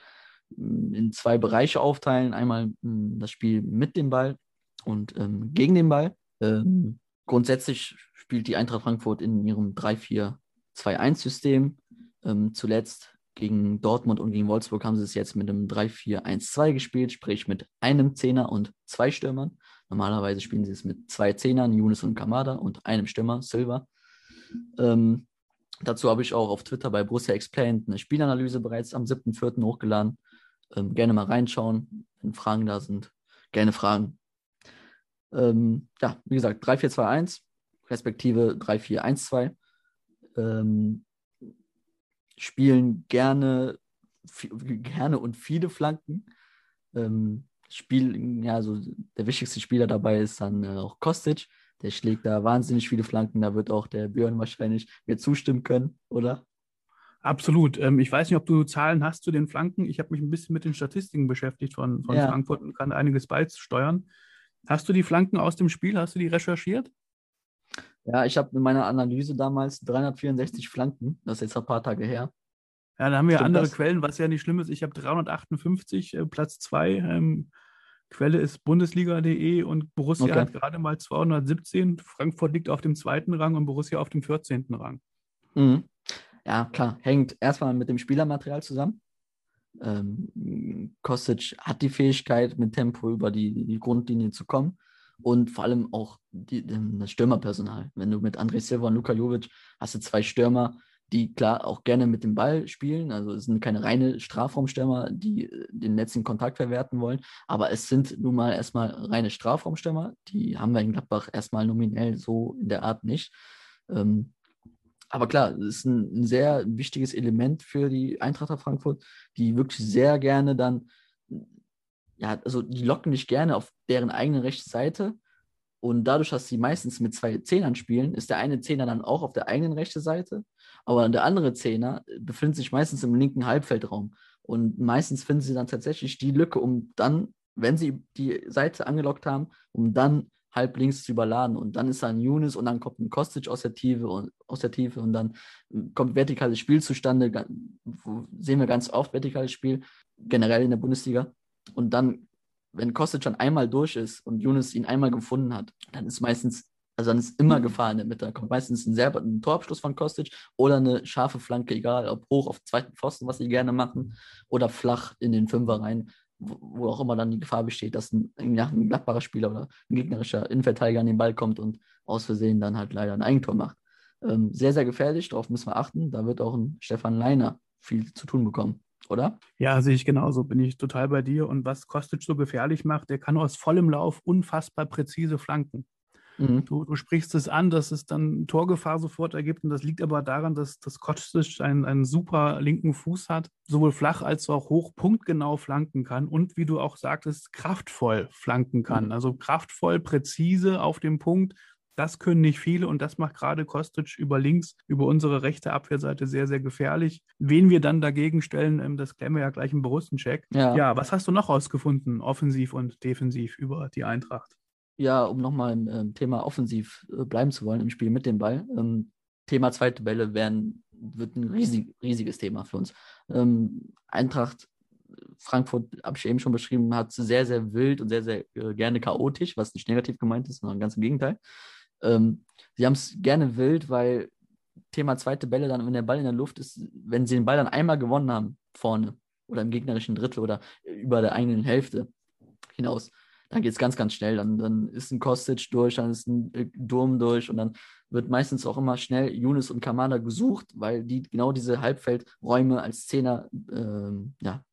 mm, in zwei Bereiche aufteilen. Einmal mm, das Spiel mit dem Ball und ähm, gegen den Ball. Ähm, grundsätzlich spielt die Eintracht Frankfurt in ihrem 3-4-2-1-System. Ähm, zuletzt gegen Dortmund und gegen Wolfsburg haben sie es jetzt mit einem 3-4-1-2 gespielt, sprich mit einem Zehner und zwei Stürmern. Normalerweise spielen sie es mit zwei Zehnern, Younes und Kamada, und einem Stürmer, Silva. Ähm, Dazu habe ich auch auf Twitter bei Borussia Explained eine Spielanalyse bereits am 7.4. hochgeladen. Ähm, gerne mal reinschauen, wenn Fragen da sind. Gerne fragen. Ähm, ja, wie gesagt, 3-4-2-1, respektive 3-4-1-2. Ähm, spielen gerne, gerne und viele Flanken. Ähm, Spiel, ja, so der wichtigste Spieler dabei ist dann äh, auch Kostic. Der schlägt da wahnsinnig viele Flanken. Da wird auch der Björn wahrscheinlich mir zustimmen können, oder? Absolut. Ähm, ich weiß nicht, ob du Zahlen hast zu den Flanken. Ich habe mich ein bisschen mit den Statistiken beschäftigt von, von ja. Frankfurt und kann einiges beisteuern. Hast du die Flanken aus dem Spiel? Hast du die recherchiert? Ja, ich habe in meiner Analyse damals 364 Flanken. Das ist jetzt ein paar Tage her. Ja, da haben wir Stimmt andere das? Quellen, was ja nicht schlimm ist. Ich habe 358, äh, Platz 2. Ähm, Quelle ist bundesliga.de und Borussia okay. hat gerade mal 217. Frankfurt liegt auf dem zweiten Rang und Borussia auf dem 14. Rang. Mhm. Ja, klar. Hängt erstmal mit dem Spielermaterial zusammen. Ähm, Kostic hat die Fähigkeit, mit Tempo über die, die Grundlinie zu kommen und vor allem auch die, das Stürmerpersonal. Wenn du mit André Silva und Luka Jovic hast du zwei Stürmer, die klar auch gerne mit dem Ball spielen. Also es sind keine reine Strafraumstürmer, die äh, den letzten Kontakt verwerten wollen. Aber es sind nun mal erstmal reine Strafraumstürmer. Die haben wir in Gladbach erstmal nominell so in der Art nicht. Ähm, aber klar, es ist ein, sehr wichtiges Element für die Eintracht Frankfurt, die wirklich sehr gerne dann, ja, also die locken dich gerne auf deren eigene rechte Seite und dadurch, dass sie meistens mit zwei Zehnern spielen, ist der eine Zehner dann auch auf der eigenen rechten Seite. Aber der andere Zehner befindet sich meistens im linken Halbfeldraum. Und meistens finden sie dann tatsächlich die Lücke, um dann, wenn sie die Seite angelockt haben, um dann halb links zu überladen. Und dann ist da ein Younes und dann kommt ein Kostic aus der Tiefe und aus der Tiefe und dann kommt vertikales Spiel zustande. Sehen wir ganz oft vertikales Spiel, generell in der Bundesliga. Und dann wenn Kostic schon einmal durch ist und Younes ihn einmal gefunden hat, dann ist meistens, also dann ist immer Gefahr in der Mitte. Da kommt meistens ein, sehr, ein Torabschluss von Kostic oder eine scharfe Flanke, egal ob hoch auf zweiten Pfosten, was sie gerne machen, oder flach in den Fünfer rein, wo, wo auch immer dann die Gefahr besteht, dass ein, ein glattbarer Spieler oder ein gegnerischer Innenverteidiger an den Ball kommt und aus Versehen dann halt leider ein Eigentor macht. Ähm, sehr, sehr gefährlich, darauf müssen wir achten. Da wird auch ein Stefan Leiner viel zu tun bekommen oder? Ja, sehe ich genauso, bin ich total bei dir. Und was Kostic so gefährlich macht, der kann aus vollem Lauf unfassbar präzise flanken. Mhm. Du, du, sprichst es an, dass es dann Torgefahr sofort ergibt. Und das liegt aber daran, dass, dass Kostic einen, einen super linken Fuß hat, sowohl flach als auch hoch punktgenau flanken kann und, wie du auch sagtest, kraftvoll flanken kann. Mhm. Also kraftvoll, präzise auf dem Punkt, das können nicht viele und das macht gerade Kostic über links, über unsere rechte Abwehrseite sehr, sehr gefährlich. Wen wir dann dagegen stellen, ähm, das klären wir ja gleich im Borussen-Check. Ja. ja, was hast du noch rausgefunden, offensiv und defensiv über die Eintracht? Ja, um nochmal im äh, Thema offensiv äh, bleiben zu wollen im Spiel mit dem Ball. Ähm, Thema zweite Bälle werden, wird ein riesig, riesiges Thema für uns. Ähm, Eintracht Frankfurt, habe ich eben schon beschrieben, hat sehr, sehr wild und sehr, sehr äh, gerne chaotisch, was nicht negativ gemeint ist, sondern ganz im Gegenteil. Ähm, sie haben es gerne wild, weil Thema zweite Bälle dann, wenn der Ball in der Luft ist, wenn sie den Ball dann einmal gewonnen haben, vorne oder im gegnerischen Drittel oder über der eigenen Hälfte hinaus, dann geht es ganz, ganz schnell. Dann, dann ist ein Kostic durch, dann ist ein äh, Durm durch und dann wird meistens auch immer schnell Younes und Kamada gesucht, weil die genau diese Halbfeldräume als Zehner ähm, ja,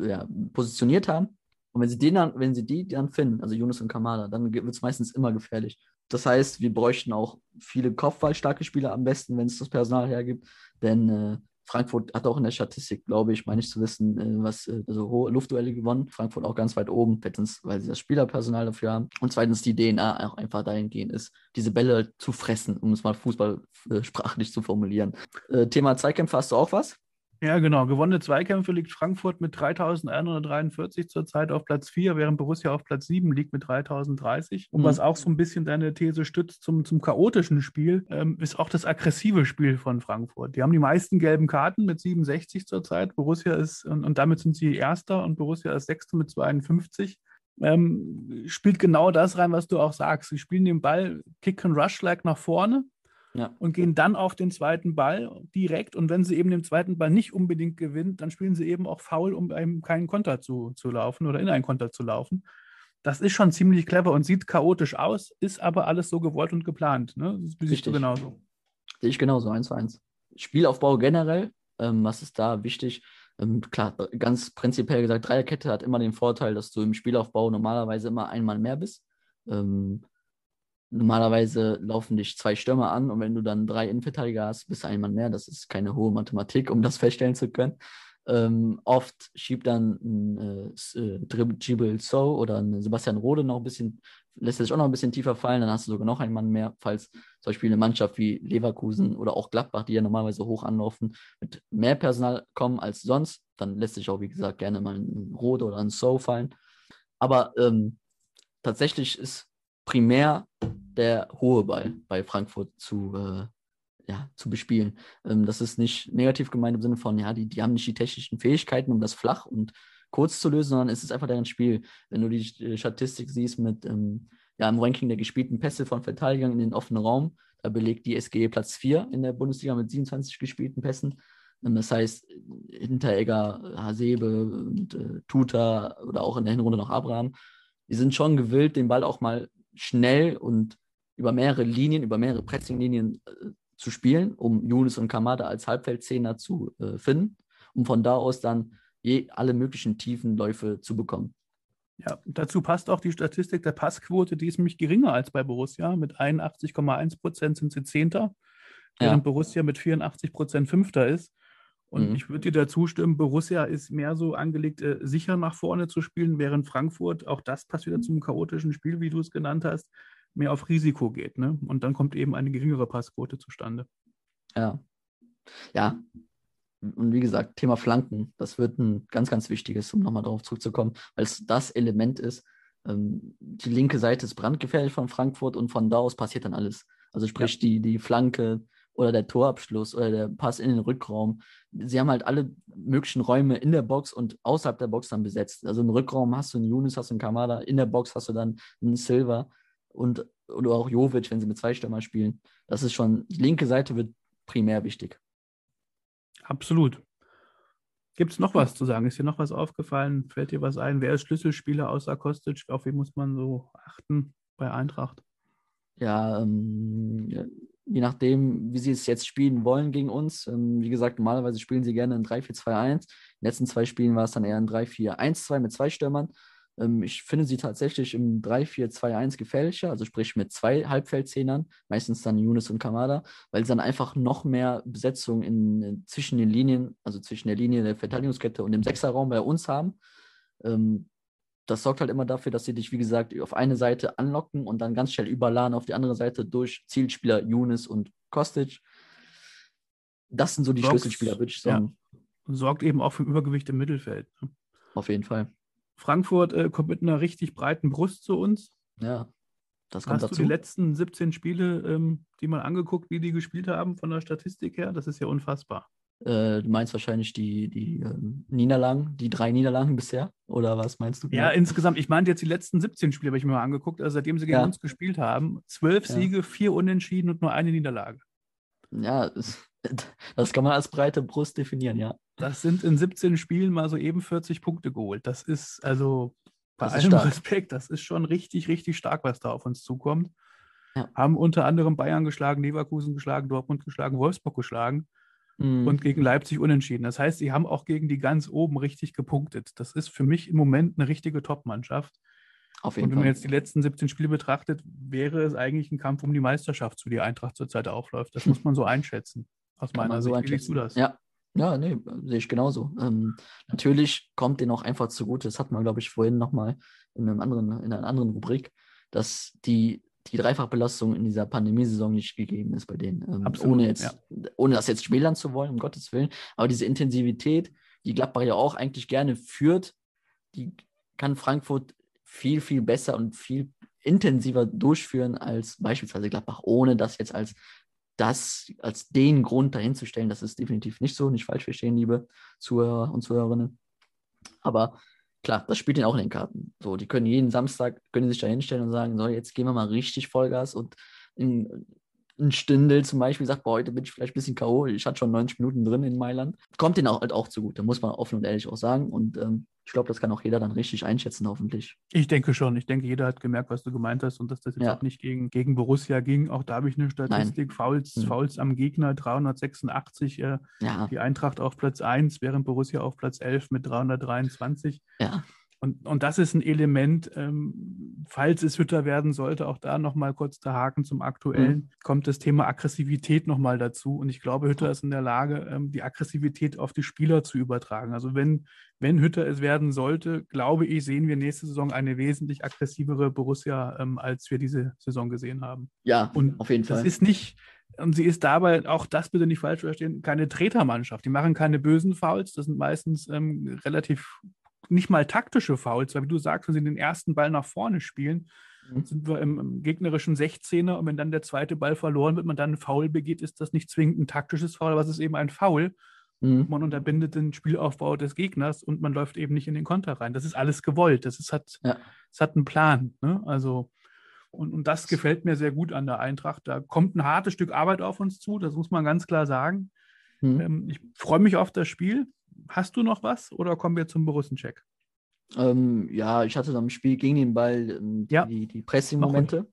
ja, positioniert haben. Und wenn sie, den dann, wenn sie die dann finden, also Younes und Kamada, dann wird es meistens immer gefährlich. Das heißt, wir bräuchten auch viele kopfballstarke Spieler am besten, wenn es das Personal hergibt. Denn äh, Frankfurt hat auch in der Statistik, glaube ich, meine ich zu wissen, äh, was äh, also hohe Luftduelle gewonnen. Frankfurt auch ganz weit oben, erstens, weil sie das Spielerpersonal dafür haben. Und zweitens die DNA auch einfach dahingehend ist, diese Bälle zu fressen, um es mal fußballsprachlich zu formulieren. Äh, Thema Zweikämpfe, hast du auch was? Ja, genau. Gewonnene Zweikämpfe liegt Frankfurt mit 3143 zurzeit auf Platz 4, während Borussia auf Platz 7 liegt mit 3030. Und mhm. was auch so ein bisschen deine These stützt zum, zum chaotischen Spiel, ähm, ist auch das aggressive Spiel von Frankfurt. Die haben die meisten gelben Karten mit 67 zurzeit. Borussia ist, und, und damit sind sie Erster und Borussia ist Sechster mit 52. Ähm, spielt genau das rein, was du auch sagst. Sie spielen den Ball Kick and Rush like nach vorne ja. und gehen dann auf den zweiten Ball direkt. Und wenn sie eben den zweiten Ball nicht unbedingt gewinnt, dann spielen sie eben auch faul, um einem keinen Konter zu, zu laufen oder in einen Konter zu laufen. Das ist schon ziemlich clever und sieht chaotisch aus, ist aber alles so gewollt und geplant. Ne? Das siehst du genauso. Sehe ich genauso, eins zu eins. Spielaufbau generell, ähm, was ist da wichtig? Ähm, klar, ganz prinzipiell gesagt, Dreierkette hat immer den Vorteil, dass du im Spielaufbau normalerweise immer einmal mehr bist. Ähm, normalerweise laufen dich zwei Stürmer an und wenn du dann drei Innenverteidiger hast, bist du ein Mann mehr. Das ist keine hohe Mathematik, um das feststellen zu können. Ähm, oft schiebt dann ein äh, äh Dribble So oder ein Sebastian Rode noch ein bisschen, lässt sich auch noch ein bisschen tiefer fallen, dann hast du sogar noch einen Mann mehr, falls zum Beispiel eine Mannschaft wie Leverkusen oder auch Gladbach, die ja normalerweise hoch anlaufen, mit mehr Personal kommen als sonst, dann lässt sich auch, wie gesagt, gerne mal ein Rode oder ein So fallen. Aber ähm, tatsächlich ist primär der hohe Ball bei Frankfurt zu, äh, ja, zu bespielen. Ähm, das ist nicht negativ gemeint im Sinne von, ja, die, die haben nicht die technischen Fähigkeiten, um das flach und kurz zu lösen, sondern es ist einfach deren Spiel. Wenn du die Statistik siehst mit ähm, ja, im Ranking der gespielten Pässe von Verteidigern in den offenen Raum, da belegt die SGE Platz 4 in der Bundesliga mit 27 gespielten Pässen. Ähm, das heißt, Hinteregger, Hasebe und äh, Tuta oder auch in der Hinrunde noch Abraham, die sind schon gewillt, den Ball auch mal schnell und über mehrere Linien, über mehrere Pressing-Linien äh, zu spielen, um Younes und Kamada als Halbfeldzehner zu äh, finden, um von da aus dann je alle möglichen tiefen Läufe zu bekommen. Ja, dazu passt auch die Statistik der Passquote, die ist nämlich geringer als bei Borussia. Mit 81,1 Prozent sind sie Zehnter, während ja. Borussia mit 84 Prozent Fünfter ist. Und mhm. ich würde dir dazu stimmen, Borussia ist mehr so angelegt, äh, sicher nach vorne zu spielen, während Frankfurt, auch das passt wieder zum chaotischen Spiel, wie du es genannt hast, mehr auf Risiko geht. Ne? Und dann kommt eben eine geringere Passquote zustande. Ja. Ja. Und wie gesagt, Thema Flanken, das wird ein ganz, ganz wichtiges, um nochmal darauf zurückzukommen, weil es das Element ist. Ähm, die linke Seite ist brandgefährlich von Frankfurt und von da aus passiert dann alles. Also sprich, ja. die, die Flanke, oder der Torabschluss oder der Pass in den Rückraum. Sie haben halt alle möglichen Räume in der Box und außerhalb der Box dann besetzt. Also im Rückraum hast du einen Yunus, hast du einen Kamada, in der Box hast du dann einen Silva und oder auch Jovic, wenn sie mit zwei Stürmer spielen. Das ist schon, die linke Seite wird primär wichtig. Absolut. Gibt es noch was zu sagen? Ist dir noch was aufgefallen? Fällt dir was ein? Wer ist Schlüsselspieler außer Kostic? Auf wen muss man so achten bei Eintracht? Ja, ähm, je nachdem, wie sie es jetzt spielen wollen gegen uns. Ähm, wie gesagt, normalerweise spielen sie gerne ein 3-4-2-1. In den letzten zwei Spielen war es dann eher ein 3-4-1-2 mit zwei Stürmern. Ähm, ich finde sie tatsächlich im 3-4-2-1 gefährlicher, also sprich mit zwei Halbfeldzehnern, meistens dann Yunus und Kamada, weil sie dann einfach noch mehr Besetzung in, zwischen den Linien, also zwischen der Linie der Verteidigungskette und dem Sechserraum bei uns haben. Ähm, das sorgt halt immer dafür, dass sie dich, wie gesagt, auf eine Seite anlocken und dann ganz schnell überladen auf die andere Seite durch Zielspieler Younes und Kostic. Das sind so die Sorgt, Schlüsselspieler, würde ich sagen. Ja. Sorgt eben auch für Übergewicht im Mittelfeld. Ne? Auf jeden Fall. Frankfurt äh, kommt mit einer richtig breiten Brust zu uns. Ja, das kommt Hast dazu. du die letzten 17 Spiele, ähm, die mal angeguckt, wie die gespielt haben von der Statistik her? Das ist ja unfassbar. Äh, du meinst wahrscheinlich die, die äh, Niederlagen, die drei Niederlagen bisher? Oder was meinst du? Ja, genau? insgesamt. Ich meinte jetzt die letzten 17 Spiele, habe ich mir mal angeguckt. Also seitdem sie gegen ja. uns gespielt haben, zwölf ja. Siege, vier Unentschieden und nur eine Niederlage. Ja, das, das kann man als breite Brust definieren, ja. Das sind in 17 Spielen mal so eben 40 Punkte geholt. Das ist also bei das allem Respekt, das ist schon richtig, richtig stark, was da auf uns zukommt. Ja. Haben unter anderem Bayern geschlagen, Leverkusen geschlagen, Dortmund geschlagen, Wolfsburg geschlagen mhm. und gegen Leipzig unentschieden. Das heißt, sie haben auch gegen die ganz oben richtig gepunktet. Das ist für mich im Moment eine richtige Top-Mannschaft. Auf jeden und wenn man jetzt die letzten 17 Spiele betrachtet, wäre es eigentlich ein Kampf um die Meisterschaft, zu die Eintracht zurzeit aufläuft. Das muss man so einschätzen. Aus meiner Sicht. So Wie siehst du das? Ja, ja, nee, sehe ich genauso. Ähm, natürlich kommt denen auch einfach zugute, das hatten wir, glaube ich, vorhin nochmal in, in einer anderen Rubrik, dass die die Dreifachbelastung in dieser Pandemiesaison nicht gegeben ist bei denen. Ähm, Absolut, ohne, jetzt, ja. ohne das jetzt schmälern zu wollen, um Gottes Willen. Aber diese Intensivität, die Gladbach ja auch eigentlich gerne führt, die kann Frankfurt viel, viel besser und viel intensiver durchführen als beispielsweise Gladbach, ohne das jetzt als das, als den Grund dahinzustellen. Das ist definitiv nicht so, nicht falsch verstehen, liebe Zuhörer und Zuhörerinnen. Aber klar, das spielt ihnen auch in den Karten. So, die können jeden Samstag, können sich da hinstellen und sagen, so, jetzt gehen wir mal richtig Vollgas und in, ein Stindel zum Beispiel sagt, boah, heute bin ich vielleicht ein bisschen K.O., ich hatte schon 90 Minuten drin in Mailand. Kommt denen auch, halt auch zugute, muss man offen und ehrlich auch sagen. Und ähm, ich glaube, das kann auch jeder dann richtig einschätzen, hoffentlich. Ich denke schon. Ich denke, jeder hat gemerkt, was du gemeint hast und dass das jetzt ja. auch nicht gegen, gegen Borussia ging. Auch da habe ich eine Statistik. Fouls, mhm. Fouls am Gegner 386. Äh, ja. Die Eintracht auf Platz 1, während Borussia auf Platz 11 mit 323. Ja. Und, und das ist ein Element, ähm, falls es Hütter werden sollte, auch da nochmal kurz der Haken zum Aktuellen, mhm. kommt das Thema Aggressivität nochmal dazu. Und ich glaube, Hütter ist in der Lage, ähm, die Aggressivität auf die Spieler zu übertragen. Also wenn, wenn Hütter es werden sollte, glaube ich, sehen wir nächste Saison eine wesentlich aggressivere Borussia, ähm, als wir diese Saison gesehen haben. Ja, und auf jeden Fall. Das ist nicht, und sie ist dabei, auch das bitte nicht falsch verstehen, keine Tretermannschaft. Die machen keine bösen Fouls. Das sind meistens ähm, relativ nicht mal taktische Fouls, weil wie du sagst, wenn sie den ersten Ball nach vorne spielen, mhm. sind wir im, im, gegnerischen 16er und wenn dann der zweite Ball verloren wird, man dann einen Foul begeht, ist das nicht zwingend ein taktisches Foul, aber es ist eben ein Foul. Mhm. Man unterbindet den Spielaufbau des Gegners und man läuft eben nicht in den Konter rein. Das ist alles gewollt. Das ist, hat, ja. das hat einen Plan. Ne? Also, und, und das gefällt mir sehr gut an der Eintracht. Da kommt ein hartes Stück Arbeit auf uns zu, das muss man ganz klar sagen. Mhm. Ähm, ich freue mich auf das Spiel. Hast du noch was oder kommen wir zum Borussencheck? Ähm, ja, ich hatte am Spiel gegen den Ball ähm, ja. die, die Pressing-Momente.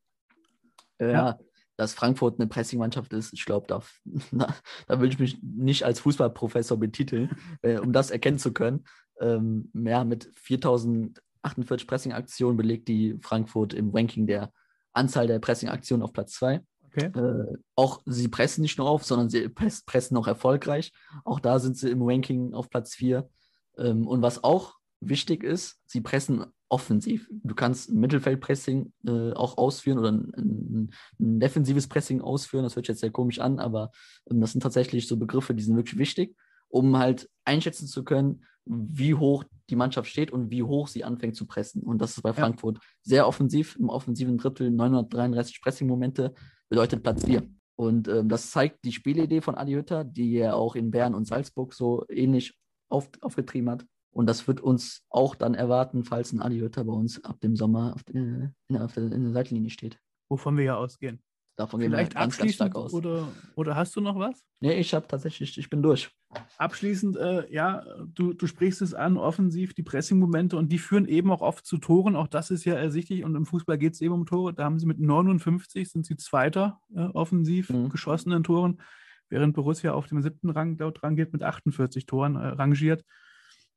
Äh, ja. Dass Frankfurt eine Pressing-Mannschaft ist, ich glaube, da, da will ich mich nicht als Fußballprofessor betiteln, äh, um das erkennen zu können. Ähm, ja, mit 4048 Pressing-Aktionen belegt die Frankfurt im Ranking der Anzahl der Pressing-Aktionen auf Platz 2. Okay. Äh, auch sie pressen nicht nur auf, sondern sie pressen auch erfolgreich. Auch da sind sie im Ranking auf Platz 4. Ähm, und was auch wichtig ist, sie pressen offensiv. Du kannst Mittelfeldpressing äh, auch ausführen oder ein, ein, defensives Pressing ausführen. Das hört sich jetzt sehr komisch an, aber ähm, das sind tatsächlich so Begriffe, die sind wirklich wichtig, um halt einschätzen zu können, wie hoch die Mannschaft steht und wie hoch sie anfängt zu pressen. Und das ist bei Frankfurt ja. sehr offensiv, im offensiven Drittel 933 Pressing-Momente, bedeutet Platz 4. Und ähm, das zeigt die Spielidee von Adi Hütter, die er auch in Bern und Salzburg so ähnlich auf, aufgetrieben hat. Und das wird uns auch dann erwarten, falls ein Adi Hütter bei uns ab dem Sommer auf, der, in, der, in der Seitenlinie steht. Wovon wir ja ausgehen. Davon Vielleicht gehen wir ganz, ganz stark aus. Oder, oder hast du noch was? Nee, ich habe tatsächlich, ich bin durch. Abschließend, äh, ja, du, du sprichst es an, offensiv, die Pressing-Momente und die führen eben auch oft zu Toren. Auch das ist ja ersichtlich und im Fußball geht es eben um Tore. Da haben sie mit 59 sind sie Zweiter äh, offensiv mhm. geschossenen Toren, während Borussia auf dem siebten Rang dort rangeht mit 48 Toren äh, rangiert.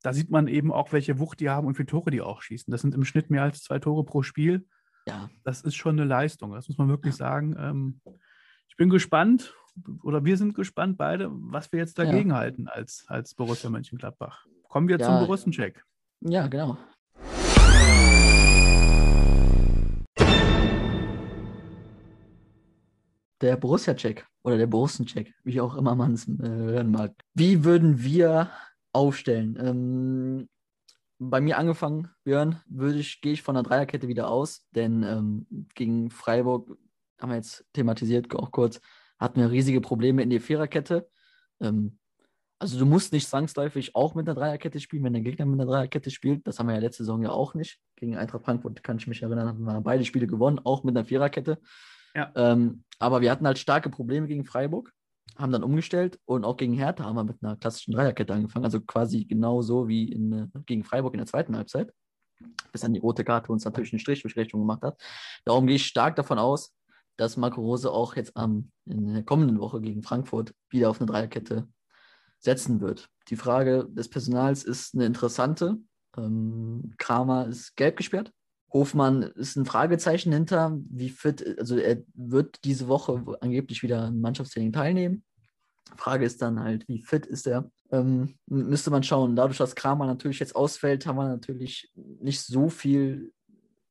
Da sieht man eben auch, welche Wucht die haben und wie viele Tore die auch schießen. Das sind im Schnitt mehr als zwei Tore pro Spiel. Ja. Das ist schon eine Leistung, das muss man wirklich ja. sagen. Ähm, ich bin gespannt, oder wir sind gespannt beide, was wir jetzt dagegen ja. halten als, als Borussia Mönchengladbach. Kommen wir ja. zum Borussencheck. Ja, genau. Der Borussia-Check oder der Borussen-Check, wie auch immer man es äh, hören mag. Wie würden wir aufstellen? Ähm, bei mir angefangen, Björn, würde ich, gehe ich von der Dreierkette wieder aus, denn ähm, gegen Freiburg haben wir jetzt thematisiert, auch kurz, hatten wir riesige Probleme in der Viererkette. Ähm, also du musst nicht zwangsläufig auch mit einer Dreierkette spielen, wenn der Gegner mit einer Dreierkette spielt. Das haben wir ja letzte Saison ja auch nicht. Gegen Eintracht Frankfurt kann ich mich erinnern, haben wir beide Spiele gewonnen, auch mit einer Viererkette. Ja. Ähm, aber wir hatten halt starke Probleme gegen Freiburg haben dann umgestellt und auch gegen Hertha haben wir mit einer klassischen Dreierkette angefangen, also quasi genauso wie in, äh, gegen Freiburg in der zweiten Halbzeit, bis dann die rote Karte uns natürlich einen Strich durch Richtung gemacht hat. Darum gehe ich stark davon aus, dass Marco Rose auch jetzt am, in der kommenden Woche gegen Frankfurt wieder auf eine Dreierkette setzen wird. Die Frage des Personals ist eine interessante. Ähm, Kramer ist gelb gesperrt. Hofmann ist ein Fragezeichen hinter, wie fit, also er wird diese Woche angeblich wieder im Mannschaftstraining teilnehmen. Frage ist dann halt, wie fit ist er? Ähm, müsste man schauen. Dadurch, dass Kramer natürlich jetzt ausfällt, haben wir natürlich nicht so viel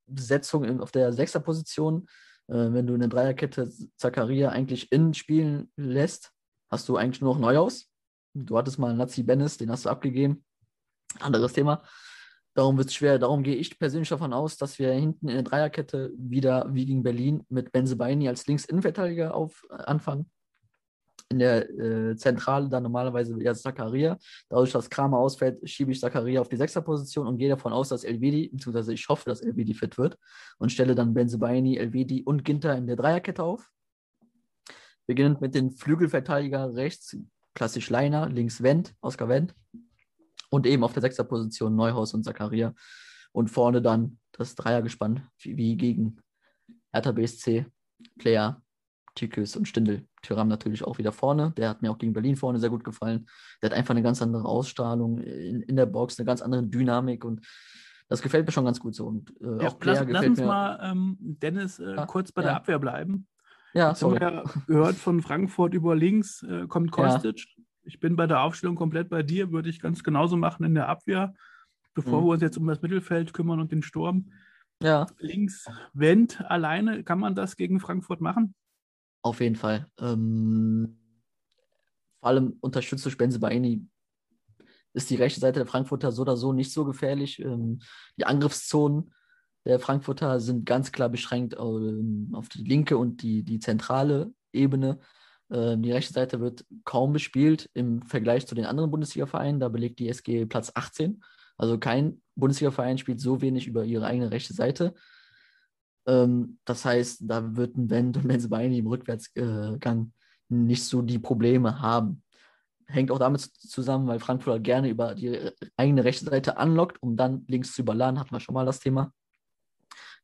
Besetzung auf der Sechserposition. Äh, wenn du eine Dreierkette Zakaria eigentlich innen spielen lässt, hast du eigentlich nur noch Neuhaus. Du hattest mal Nazi Bennis, den hast du abgegeben. Anderes Thema. Darum wird es schwer. Darum gehe ich persönlich davon aus, dass wir hinten in der Dreierkette wieder wie gegen Berlin mit Benzebaini als Links-Innenverteidiger auf, äh, anfangen. In der äh, Zentrale dann normalerweise wieder Zakaria. Dadurch, dass Kramer ausfällt, schiebe ich Zakaria auf die Sechserposition und gehe davon aus, dass Elvedi, beziehungsweise ich hoffe, dass Elvedi fit wird und stelle dann Benzebaini, Elvedi und Ginter in der Dreierkette auf. Beginnend mit den Flügelverteidiger rechts, klassisch Leiner, links Wendt, Oskar Wendt. Und eben auf der sechster Position Neuhaus und Zakaria. Und vorne dann das Dreiergespann, wie, wie gegen Hertha BSC, Player, Tikus und Stindel. Tyram natürlich auch wieder vorne. Der hat mir auch gegen Berlin vorne sehr gut gefallen. Der hat einfach eine ganz andere Ausstrahlung in, in der Box, eine ganz andere Dynamik und das gefällt mir schon ganz gut so. Und äh, ja, auch Player lass, lass uns mir, mal, ähm, Dennis, äh, ja, kurz bei ja. der Abwehr bleiben. Ja, Jetzt sorry. haben wir ja gehört von Frankfurt über links äh, kommt Kostic. Ja. Ich bin bei der Aufstellung komplett bei dir, würde ich ganz genauso machen in der Abwehr, bevor mhm. wir uns jetzt um das Mittelfeld kümmern und den Sturm. Ja. Links Wendt alleine, kann man das gegen Frankfurt machen? Auf jeden Fall. Ähm, vor allem unterstützt durch Benzebaini ist die rechte Seite der Frankfurter so oder so nicht so gefährlich. Ähm, die Angriffszonen der Frankfurter sind ganz klar beschränkt ähm, auf die linke und die, die zentrale Ebene. Ähm, die rechte Seite wird kaum bespielt im Vergleich zu den anderen Bundesliga-Vereinen. Da belegt die SG Platz 18. Also kein Bundesliga-Verein spielt so wenig über ihre eigene rechte Seite. Ähm, das heißt, da wird ein Wendt und Benzebaini im Rückwärtsgang nicht so die Probleme haben. Hängt auch damit zusammen, weil Frankfurt gerne über die eigene rechte Seite anlockt, um dann links zu überladen. Hatten wir schon mal das Thema.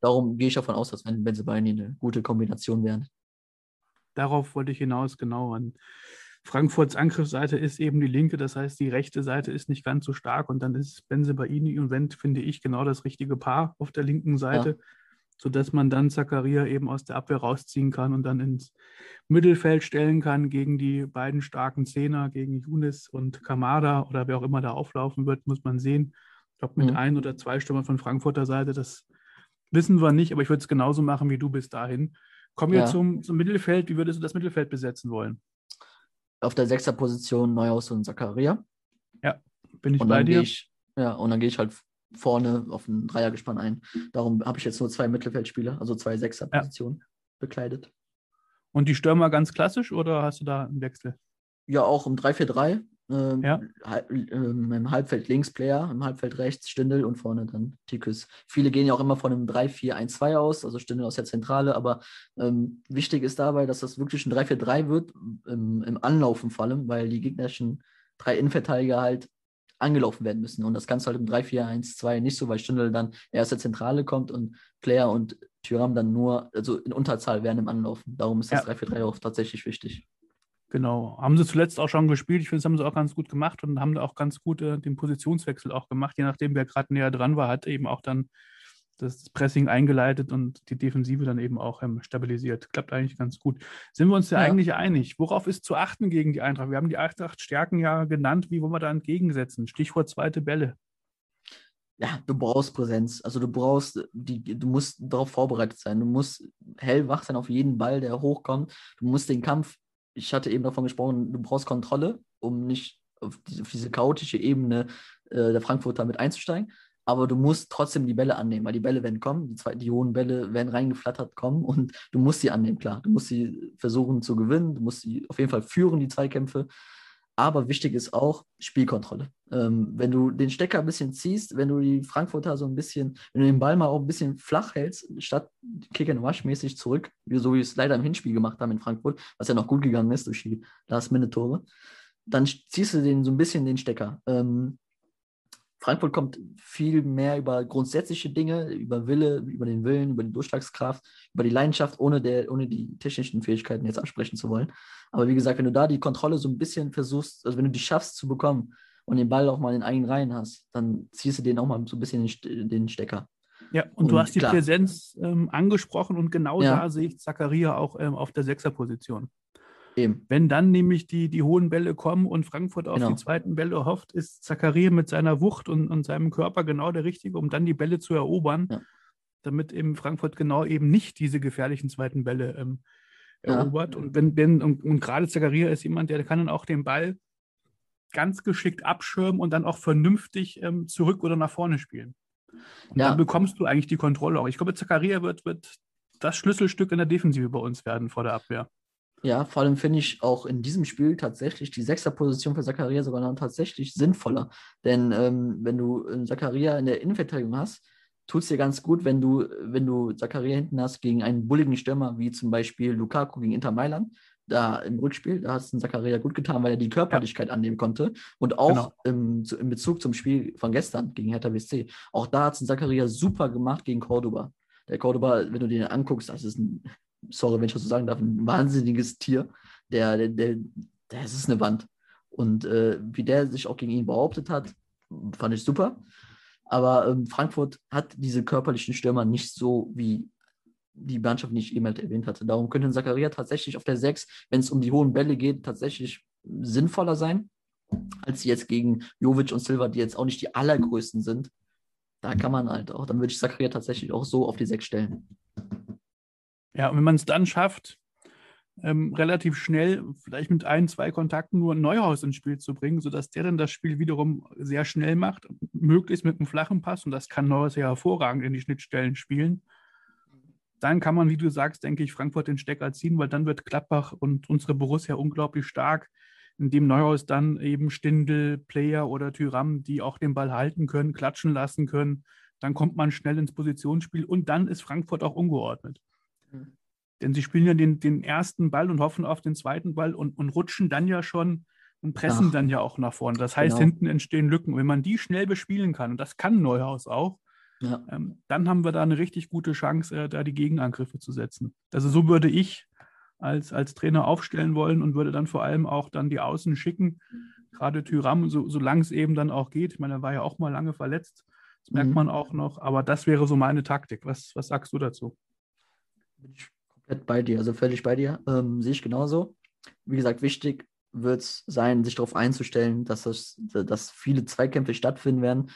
Darum gehe ich davon aus, dass wenn Benzebaini eine gute Kombination wären. Darauf wollte ich hinaus, genau. An Frankfurts Angriffsseite ist eben die linke, das heißt, die rechte Seite ist nicht ganz so stark und dann ist Benzebaini und Wendt, finde ich, genau das richtige Paar auf der linken Seite. Ja sodass man dann Zakaria eben aus der Abwehr rausziehen kann und dann ins Mittelfeld stellen kann gegen die beiden starken Zehner, gegen Yunis und Kamada oder wer auch immer da auflaufen wird, muss man sehen. Ich glaube, mit mhm. ein oder zwei Stürmern von Frankfurter Seite, das wissen wir nicht, aber ich würde es genauso machen wie du bis dahin. Kommen wir ja. zum, zum Mittelfeld. Wie würdest du das Mittelfeld besetzen wollen? Auf der sechster Position Neuhaus und Zakaria. Ja, bin ich und bei dir. Ich, ja, und dann gehe ich halt vorne auf ein Dreiergespann ein. Darum habe ich jetzt nur zwei Mittelfeldspieler, also zwei Sechserpositionen ja. bekleidet. Und die Stürmer ganz klassisch oder hast du da einen Wechsel? Ja, auch im 3-4-3. Ähm, ja. ähm, Im Halbfeld links Player, im Halbfeld rechts Stindel und vorne dann Tikus. Viele gehen ja auch immer von einem 3-4-1-2 aus, also Stindel aus der Zentrale, aber ähm, wichtig ist dabei, dass das wirklich ein 3-4-3 wird, im, im Anlaufen vor allem, weil die gegnerischen drei Innenverteidiger halt angelaufen werden müssen. Und das kannst du halt im 3-4-1-2 nicht so, weil Stündel dann erst der Zentrale kommt und Player und Tyram dann nur, also in Unterzahl werden im Anlaufen. Darum ist das ja. 3-4-3 auch tatsächlich wichtig. Genau. Haben sie zuletzt auch schon gespielt. Ich finde, das haben sie auch ganz gut gemacht und haben da auch ganz gut äh, den Positionswechsel auch gemacht. Je nachdem, wer gerade näher dran war, hat eben auch dann das Pressing eingeleitet und die Defensive dann eben auch ähm, stabilisiert. Klappt eigentlich ganz gut. Sind wir uns ja, ja, eigentlich einig? Worauf ist zu achten gegen die Eintracht? Wir haben die Eintracht Stärken ja genannt. Wie wollen wir da entgegensetzen? Stichwort zweite Bälle. Ja, du brauchst Präsenz. Also du brauchst, die, du musst darauf vorbereitet sein. Du musst hellwach sein auf jeden Ball, der hochkommt. Du musst den Kampf, ich hatte eben davon gesprochen, du brauchst Kontrolle, um nicht auf diese, auf diese chaotische Ebene äh, der Frankfurter mit einzusteigen aber du musst trotzdem die Bälle annehmen, weil die Bälle werden kommen, die, zwei, die hohen Bälle werden reingeflattert kommen und du musst sie annehmen, klar. Du musst sie versuchen zu gewinnen, du musst sie auf jeden Fall führen, die Zweikämpfe. Aber wichtig ist auch Spielkontrolle. Ähm, wenn du den Stecker ein bisschen ziehst, wenn du die Frankfurter so ein bisschen, wenn du den Ball mal auch ein bisschen flach hältst, statt Kick and Rush mäßig zurück, so wie wir es leider im Hinspiel gemacht haben in Frankfurt, was ja noch gut gegangen ist durch die Last-Minute-Tore, dann ziehst du den so ein bisschen den Stecker. Ähm, Frankfurt kommt viel mehr über grundsätzliche Dinge, über Wille, über den Willen, über die Durchschlagskraft, über die Leidenschaft, ohne, der, ohne die technischen Fähigkeiten jetzt ansprechen zu wollen. Aber wie gesagt, wenn du da die Kontrolle so ein bisschen versuchst, also wenn du die schaffst zu bekommen und den Ball auch mal in eigenen Reihen hast, dann ziehst du den auch mal so ein bisschen den, den Stecker. Ja, und, und, du hast die klar. Präsenz ähm, angesprochen und genau ja. da sehe ich Zakaria auch ähm, auf der Sechserposition. Eben. Wenn dann nämlich die, die hohen Bälle kommen und Frankfurt auf genau. die zweiten Bälle hofft, ist Zakaria mit seiner Wucht und, und seinem Körper genau der Richtige, um dann die Bälle zu erobern, ja. damit eben Frankfurt genau eben nicht diese gefährlichen zweiten Bälle ähm, erobert. Ja. Und wenn, wenn und, und gerade Zakaria ist jemand, der kann dann auch den Ball ganz geschickt abschirmen und dann auch vernünftig ähm, zurück oder nach vorne spielen. Und ja. dann bekommst du eigentlich die Kontrolle auch. Ich glaube, Zakaria wird, wird das Schlüsselstück in der Defensive bei uns werden vor der Abwehr. Ja, vor allem finde ich auch in diesem Spiel tatsächlich die Sechser-Position für Zakaria sogar noch tatsächlich sinnvoller. Denn ähm, wenn du Zakaria in der Innenverteidigung hast, tut es dir ganz gut, wenn du, wenn du Zakaria hinten hast gegen einen bulligen Stürmer, wie zum Beispiel Lukaku gegen Inter Mailand, da im Rückspiel, da hat es Zakaria gut getan, weil er die Körperlichkeit ja. annehmen konnte. Und auch genau. im, zu, in Bezug zum Spiel von gestern gegen Hertha BSC. Auch da hat es Zakaria super gemacht gegen Cordoba. Der Cordoba, wenn du den anguckst, das ist ein, sorry, wenn ich das so sagen darf, ein wahnsinniges Tier. Der, der, der, das ist eine Wand. Und äh, wie der sich auch gegen ihn behauptet hat, fand ich super. Aber ähm, Frankfurt hat diese körperlichen Stürmer nicht so wie die Mannschaft nicht eben halt erwähnt hatte. Darum könnte Zakaria tatsächlich auf der 6, wenn es um die hohen Bälle geht, tatsächlich sinnvoller sein, als jetzt gegen Jovic und Silva, die jetzt auch nicht die allergrößten sind. Da kann man halt auch, dann würde ich Zakaria tatsächlich auch so auf die 6 stellen. Ja, und wenn man es dann schafft, ähm, relativ schnell, vielleicht mit ein, zwei Kontakten nur Neuhaus ins Spiel zu bringen, sodass der dann das Spiel wiederum sehr schnell macht, möglichst mit einem flachen Pass. Und das kann Neuhaus ja hervorragend in die Schnittstellen spielen. Dann kann man, wie du sagst, denke ich, Frankfurt den Stecker ziehen, weil dann wird Gladbach und unsere Borussia unglaublich stark, indem Neuhaus dann eben Stindel, Player oder Tyram, die auch den Ball halten können, klatschen lassen können. Dann kommt man schnell ins Positionsspiel und dann ist Frankfurt auch ungeordnet. Mhm. Denn sie spielen ja den, den ersten Ball und hoffen auf den zweiten Ball und, und rutschen dann ja schon und pressen Ach, dann ja auch nach vorne. Das heißt, genau. hinten entstehen Lücken. Wenn man die schnell bespielen kann, und das kann Neuhaus auch, ja. ähm, dann haben wir da eine richtig gute Chance, äh, da die Gegenangriffe zu setzen. Also so würde ich als, als Trainer aufstellen wollen und würde dann vor allem auch dann die Außen schicken, gerade Tyram, so, solange es eben dann auch geht. Ich meine, er war ja auch mal lange verletzt, das merkt mhm. man auch noch, aber das wäre so meine Taktik. Was, was sagst du dazu? Bin ich komplett bei dir, also völlig bei dir. Ähm, sehe ich genauso. Wie gesagt, wichtig wird es sein, sich darauf einzustellen, dass, das, dass viele Zweikämpfe stattfinden werden.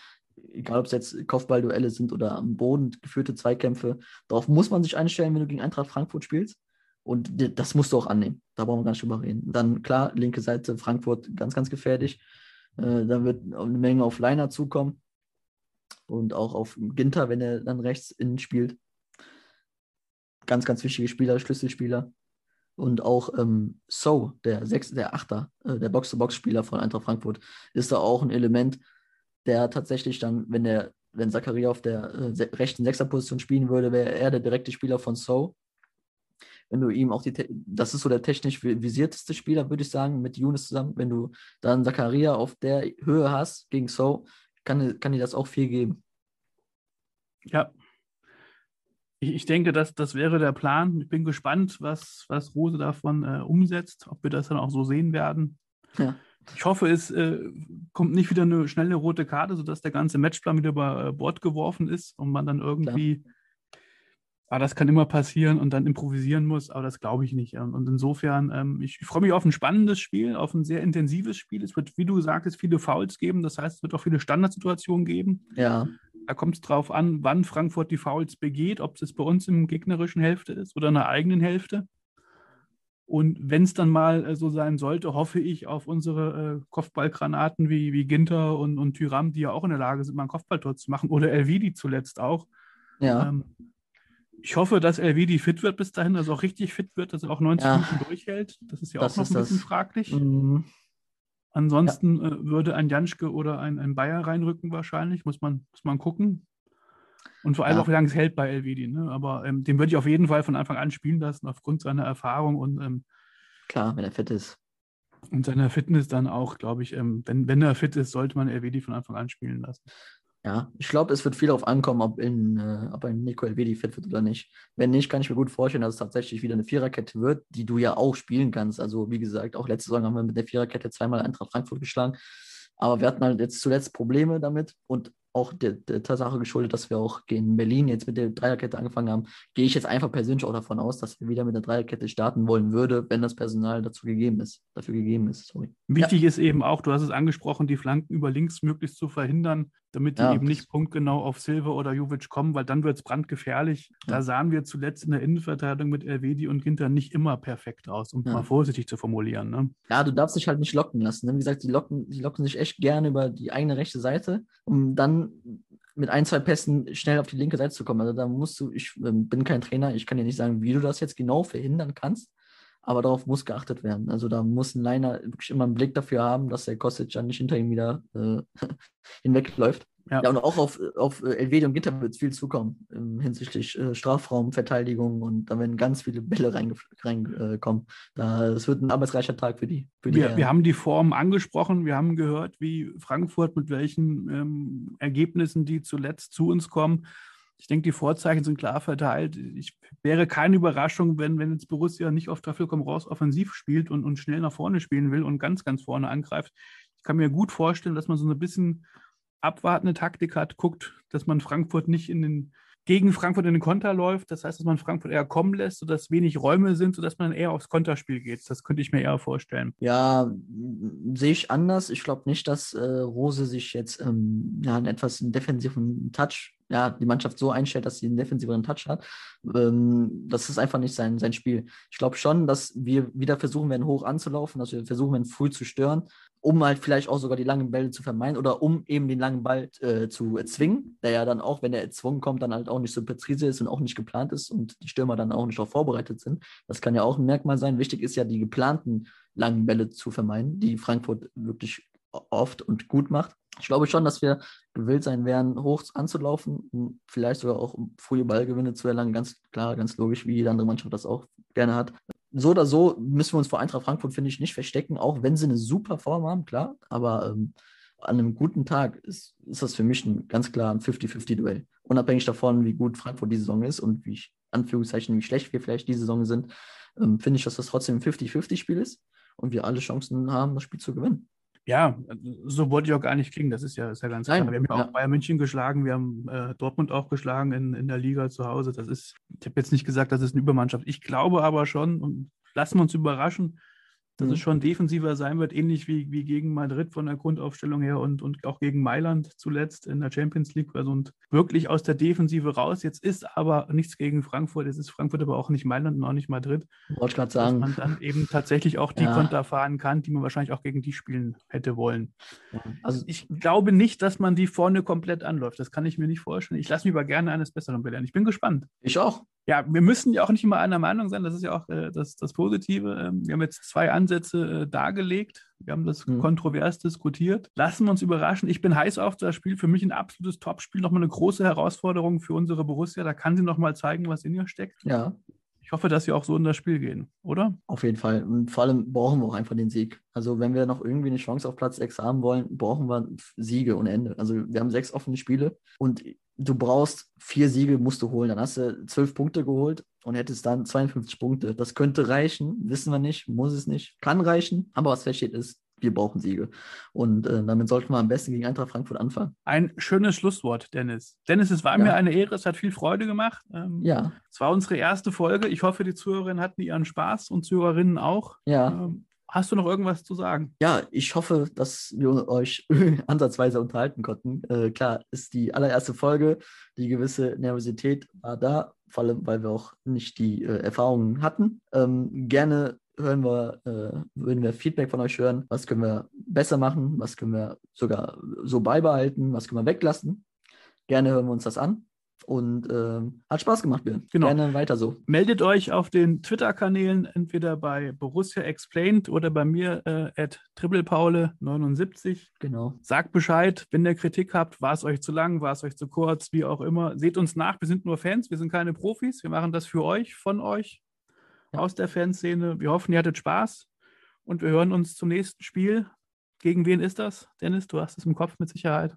Egal, ob es jetzt Kopfballduelle sind oder am Boden geführte Zweikämpfe. Darauf muss man sich einstellen, wenn du gegen Eintracht Frankfurt spielst. Und das musst du auch annehmen. Da brauchen wir gar nicht drüber reden. Dann, klar, linke Seite Frankfurt ganz, ganz gefährlich. Äh, da wird eine Menge auf Leiner zukommen. Und auch auf Ginter, wenn er dann rechts innen spielt ganz, ganz wichtige Spieler, Schlüsselspieler. Und auch ähm, So, der Sechs, der Achter, äh, der Box-to-Box-Spieler von Eintracht Frankfurt, ist da auch ein Element, der tatsächlich dann, wenn der, wenn Zakaria auf der äh, rechten Sechserposition spielen würde, wäre er der direkte Spieler von So. Wenn du ihm auch die, das ist so der technisch visierteste Spieler, würde ich sagen, mit Younes zusammen. Wenn du dann Zakaria auf der Höhe hast gegen So, kann, kann dir das auch viel geben. Ja, ich, ich denke, dass das wäre der Plan. Ich bin gespannt, was, was Rose davon äh, umsetzt, ob wir das dann auch so sehen werden. Ja. Ich hoffe, es äh, kommt nicht wieder eine schnelle rote Karte, sodass der ganze Matchplan wieder über äh, Bord geworfen ist und man dann irgendwie, ah, das kann immer passieren und dann improvisieren muss, aber das glaube ich nicht. Und, und insofern, ähm, ich, ich freue mich auf ein spannendes Spiel, auf ein sehr intensives Spiel. Es wird, wie du sagtest, viele Fouls geben, das heißt, es wird auch viele Standardsituationen geben. Ja. Da kommt es drauf an, wann Frankfurt die Fouls begeht, ob es bei uns im gegnerischen Hälfte ist oder in der eigenen Hälfte. Und wenn es dann mal äh, so sein sollte, hoffe ich auf unsere äh, Kopfballgranaten wie, wie Ginter und, und Tyram, die ja auch in der Lage sind, mal ein Kopfballtor zu machen. Oder Elvidi zuletzt auch. Ja. Ähm, ich hoffe, dass Elvidi fit wird bis dahin, also auch richtig fit wird, dass er auch 90 ja. Minuten durchhält. Das ist ja das auch noch ein bisschen das. fraglich. Mhm. Ansonsten ja. äh, würde ein Janschke oder ein, ein Bayer reinrücken wahrscheinlich, muss man, muss man gucken. Und vor allem ja. auch, wie lange es hält bei Elvedi. Ne? Aber ähm, den würde ich auf jeden Fall von Anfang an spielen lassen, aufgrund seiner Erfahrung und ähm, klar, wenn er fit ist. Und seiner Fitness dann auch, glaube ich, ähm, wenn, wenn er fit ist, sollte man Elvedi von Anfang an spielen lassen. Ja, ich glaube, es wird viel darauf ankommen, ob, in, äh, ob ein Nico Elvedi fit wird oder nicht. Wenn nicht, kann ich mir gut vorstellen, dass es tatsächlich wieder eine Viererkette wird, die du ja auch spielen kannst. Also, wie gesagt, auch letzte Saison haben wir mit der Viererkette zweimal Eintracht Frankfurt geschlagen. Aber wir hatten halt jetzt zuletzt Probleme damit und auch der, der, Tatsache geschuldet, dass wir auch gegen Berlin jetzt mit der Dreierkette angefangen haben, gehe ich jetzt einfach persönlich auch davon aus, dass wir wieder mit der Dreierkette starten wollen würde, wenn das Personal dazu gegeben ist, dafür gegeben ist. Sorry. Wichtig ja. ist eben auch, du hast es angesprochen, die Flanken über links möglichst zu verhindern, damit die ja, eben nicht punktgenau auf Silva oder Jovic kommen, weil dann wird es brandgefährlich. Ja. Da sahen wir zuletzt in der Innenverteidigung mit Elvedi und Ginter nicht immer perfekt aus, um mal vorsichtig zu formulieren. Ne? Ja, du darfst dich halt nicht locken lassen. Ne? Wie gesagt, die locken, die locken sich echt gerne über die eigene rechte Seite, um dann mit ein, zwei Pässen schnell auf die linke Seite zu kommen. Also da musst du, ich äh, bin kein Trainer, ich kann dir nicht sagen, wie du das jetzt genau verhindern kannst, aber darauf muss geachtet werden. Also da muss ein Liner wirklich immer einen Blick dafür haben, dass der Kostic dann nicht hinter ihm wieder äh, hinwegläuft. Ja. ja, und auch auf, auf äh, Elvedi und Gitter wird es viel zukommen ähm, hinsichtlich äh, Strafraumverteidigung und da werden ganz viele Bälle reinkommen. Rein, äh, es wird ein arbeitsreicher Tag für die. Für die wir, wir, haben die Form angesprochen, wir haben gehört, wie Frankfurt mit welchen ähm, Ergebnissen die zuletzt zu uns kommen. Ich denke, die Vorzeichen sind klar verteilt. Ich wäre keine Überraschung, wenn, wenn jetzt Borussia nicht auf Teufel komm raus offensiv spielt und, und schnell nach vorne spielen will und ganz, ganz vorne angreift. Ich kann mir gut vorstellen, dass man so ein bisschen abwartende Taktik hat, guckt, dass man Frankfurt nicht in den gegen Frankfurt in den Konter läuft. Das heißt, dass man Frankfurt eher kommen lässt, sodass wenig Räume sind, sodass man eher aufs Konterspiel geht. Das könnte ich mir eher vorstellen. Ja, sehe ich anders. Ich glaube nicht, dass äh, Rose sich jetzt ähm, ja, einen etwas defensiven Touch ja, die Mannschaft so einstellt, dass sie einen defensiveren Touch hat. Ähm, das ist einfach nicht sein, sein Spiel. Ich glaube schon, dass wir wieder versuchen werden, hoch anzulaufen, dass wir versuchen werden, früh zu stören, um halt vielleicht auch sogar die langen Bälle zu vermeiden oder um eben den langen Ball äh, zu erzwingen, der ja dann auch, wenn er erzwungen kommt, dann halt auch nicht so präzise ist und auch nicht geplant ist und die Stürmer dann auch nicht darauf vorbereitet sind. Das kann ja auch ein Merkmal sein. Wichtig ist ja, die geplanten langen Bälle zu vermeiden, die Frankfurt wirklich oft und gut macht. Ich glaube schon, dass wir gewillt sein werden, hoch anzulaufen, um vielleicht sogar auch frühe Ballgewinne zu erlangen. Ganz klar, ganz logisch, wie jede andere Mannschaft das auch gerne hat. So oder so müssen wir uns vor Eintracht Frankfurt, finde ich, nicht verstecken, auch wenn sie eine super Form haben, klar. Aber ähm, an einem guten Tag ist, ist das für mich ein, ganz klar ein 50-50-Duell. Unabhängig davon, wie gut Frankfurt die Saison ist und wie, Anführungszeichen, wie schlecht wir vielleicht diese Saison sind, ähm, finde ich, dass das trotzdem ein 50-50-Spiel ist und wir alle Chancen haben, das Spiel zu gewinnen. Ja, so wollte ich auch gar nicht klingen, das ist ja, ist ja ganz Nein, klar. Wir haben ja, ja auch Bayern München geschlagen, wir haben äh, Dortmund auch geschlagen in, in der Liga zu Hause. Das ist, ich habe jetzt nicht gesagt, das ist eine Übermannschaft. Ich glaube aber schon, und lassen wir uns überraschen, dass mhm. es schon defensiver sein wird, ähnlich wie, wie gegen Madrid von der Grundaufstellung her und, und auch gegen Mailand zuletzt in der Champions League. Also und wirklich aus der Defensive raus. Jetzt ist aber nichts gegen Frankfurt. Jetzt ist Frankfurt aber auch nicht Mailand und auch nicht Madrid. Wollte gerade sagen. Dass man dann eben tatsächlich auch die ja. Konter fahren kann, die man wahrscheinlich auch gegen die spielen hätte wollen. Ja. Also ich glaube nicht, dass man die vorne komplett anläuft. Das kann ich mir nicht vorstellen. Ich lasse mich aber gerne eines Besseren belehren. Ich bin gespannt. Ich auch ja, wir müssen ja auch nicht immer einer Meinung sein, das ist ja auch äh, das, das Positive. Ähm, wir haben jetzt zwei Ansätze äh, dargelegt, wir haben das mhm. kontrovers diskutiert. Lassen wir uns überraschen. Ich bin heiß auf das Spiel. Für mich ein absolutes Topspiel, nochmal eine große Herausforderung für unsere Borussia. Da kann sie nochmal zeigen, was in ihr steckt. Ja. Ich hoffe, dass sie auch so in das Spiel gehen, oder? Auf jeden Fall. Und vor allem brauchen wir auch einfach den Sieg. Also, wenn wir noch irgendwie eine Chance auf Platz 6 haben wollen, brauchen wir Siege ohne Ende. Also, wir haben sechs offene Spiele und du brauchst vier Siege, musst du holen. Dann hast du zwölf Punkte geholt und hättest dann 52 Punkte. Das könnte reichen, wissen wir nicht, muss es nicht, kann reichen. Aber was feststeht ist, wir brauchen Siege. Und äh, damit sollten wir am besten gegen Eintracht Frankfurt anfangen. Ein schönes Schlusswort, Dennis. Dennis, es war ja. mir eine Ehre, es hat viel Freude gemacht. Ähm, ja. Es war unsere erste Folge. Ich hoffe, die Zuhörerinnen hatten ihren Spaß und Zuhörerinnen auch. Ja. Ähm, Hast du noch irgendwas zu sagen? Ja, ich hoffe, dass wir euch ansatzweise unterhalten konnten. Äh, klar, ist die allererste Folge. Die gewisse Nervosität war da, vor allem, weil wir auch nicht die äh, Erfahrungen hatten. Ähm, gerne hören wir, äh, würden wir Feedback von euch hören. Was können wir besser machen? Was können wir sogar so beibehalten? Was können wir weglassen? Gerne hören wir uns das an. Und äh, hat Spaß gemacht, Björn. Genau. Gerne weiter so. Meldet euch auf den Twitter-Kanälen, entweder bei Borussia Explained oder bei mir äh, at triplepaule79. Genau. Sagt Bescheid, wenn ihr Kritik habt, war es euch zu lang, war es euch zu kurz, wie auch immer. Seht uns nach, wir sind nur Fans, wir sind keine Profis. Wir machen das für euch, von euch aus der Fanszene. Wir hoffen, ihr hattet Spaß und wir hören uns zum nächsten Spiel. Gegen wen ist das? Dennis, du hast es im Kopf mit Sicherheit.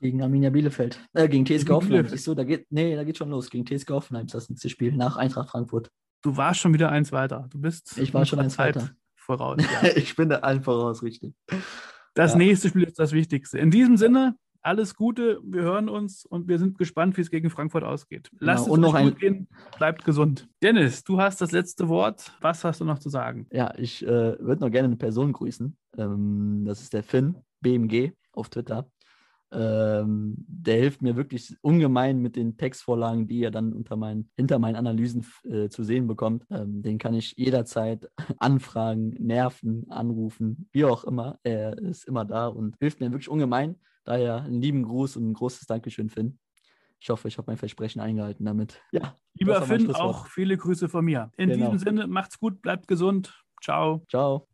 Gegen Arminia Bielefeld. Äh, gegen TSG Hoffenheim. Siehst du, da geht, nee, da geht schon los. Gegen TSG Hoffenheim ist das nächste Spiel nach Eintracht Frankfurt. Du warst schon wieder eins weiter. Du bist. Ich war schon eins Zeit weiter. Voraus. Ja. ich bin da allen voraus, richtig. Das ja. nächste Spiel ist das Wichtigste. In diesem Sinne, alles Gute, wir hören uns und wir sind gespannt, wie es gegen Frankfurt ausgeht. Lasst ja, es noch gut gehen, bleibt gesund. Dennis, du hast das letzte Wort. Was hast du noch zu sagen? Ja, ich äh, würde noch gerne eine Person grüßen. Ähm, das ist der Finn, BMG auf Twitter. Ähm, der hilft mir wirklich ungemein mit den Textvorlagen, die er dann unter meinen, hinter meinen Analysen äh, zu sehen bekommt. Ähm, den kann ich jederzeit anfragen, nerven, anrufen, wie auch immer. Er ist immer da und hilft mir wirklich ungemein. Daher einen lieben Gruß und ein großes Dankeschön, Finn. Ich hoffe, ich habe mein Versprechen eingehalten damit. Ja. Lieber Finn, auch viele Grüße von mir. In genau. diesem Sinne, macht's gut, bleibt gesund. Ciao. Ciao.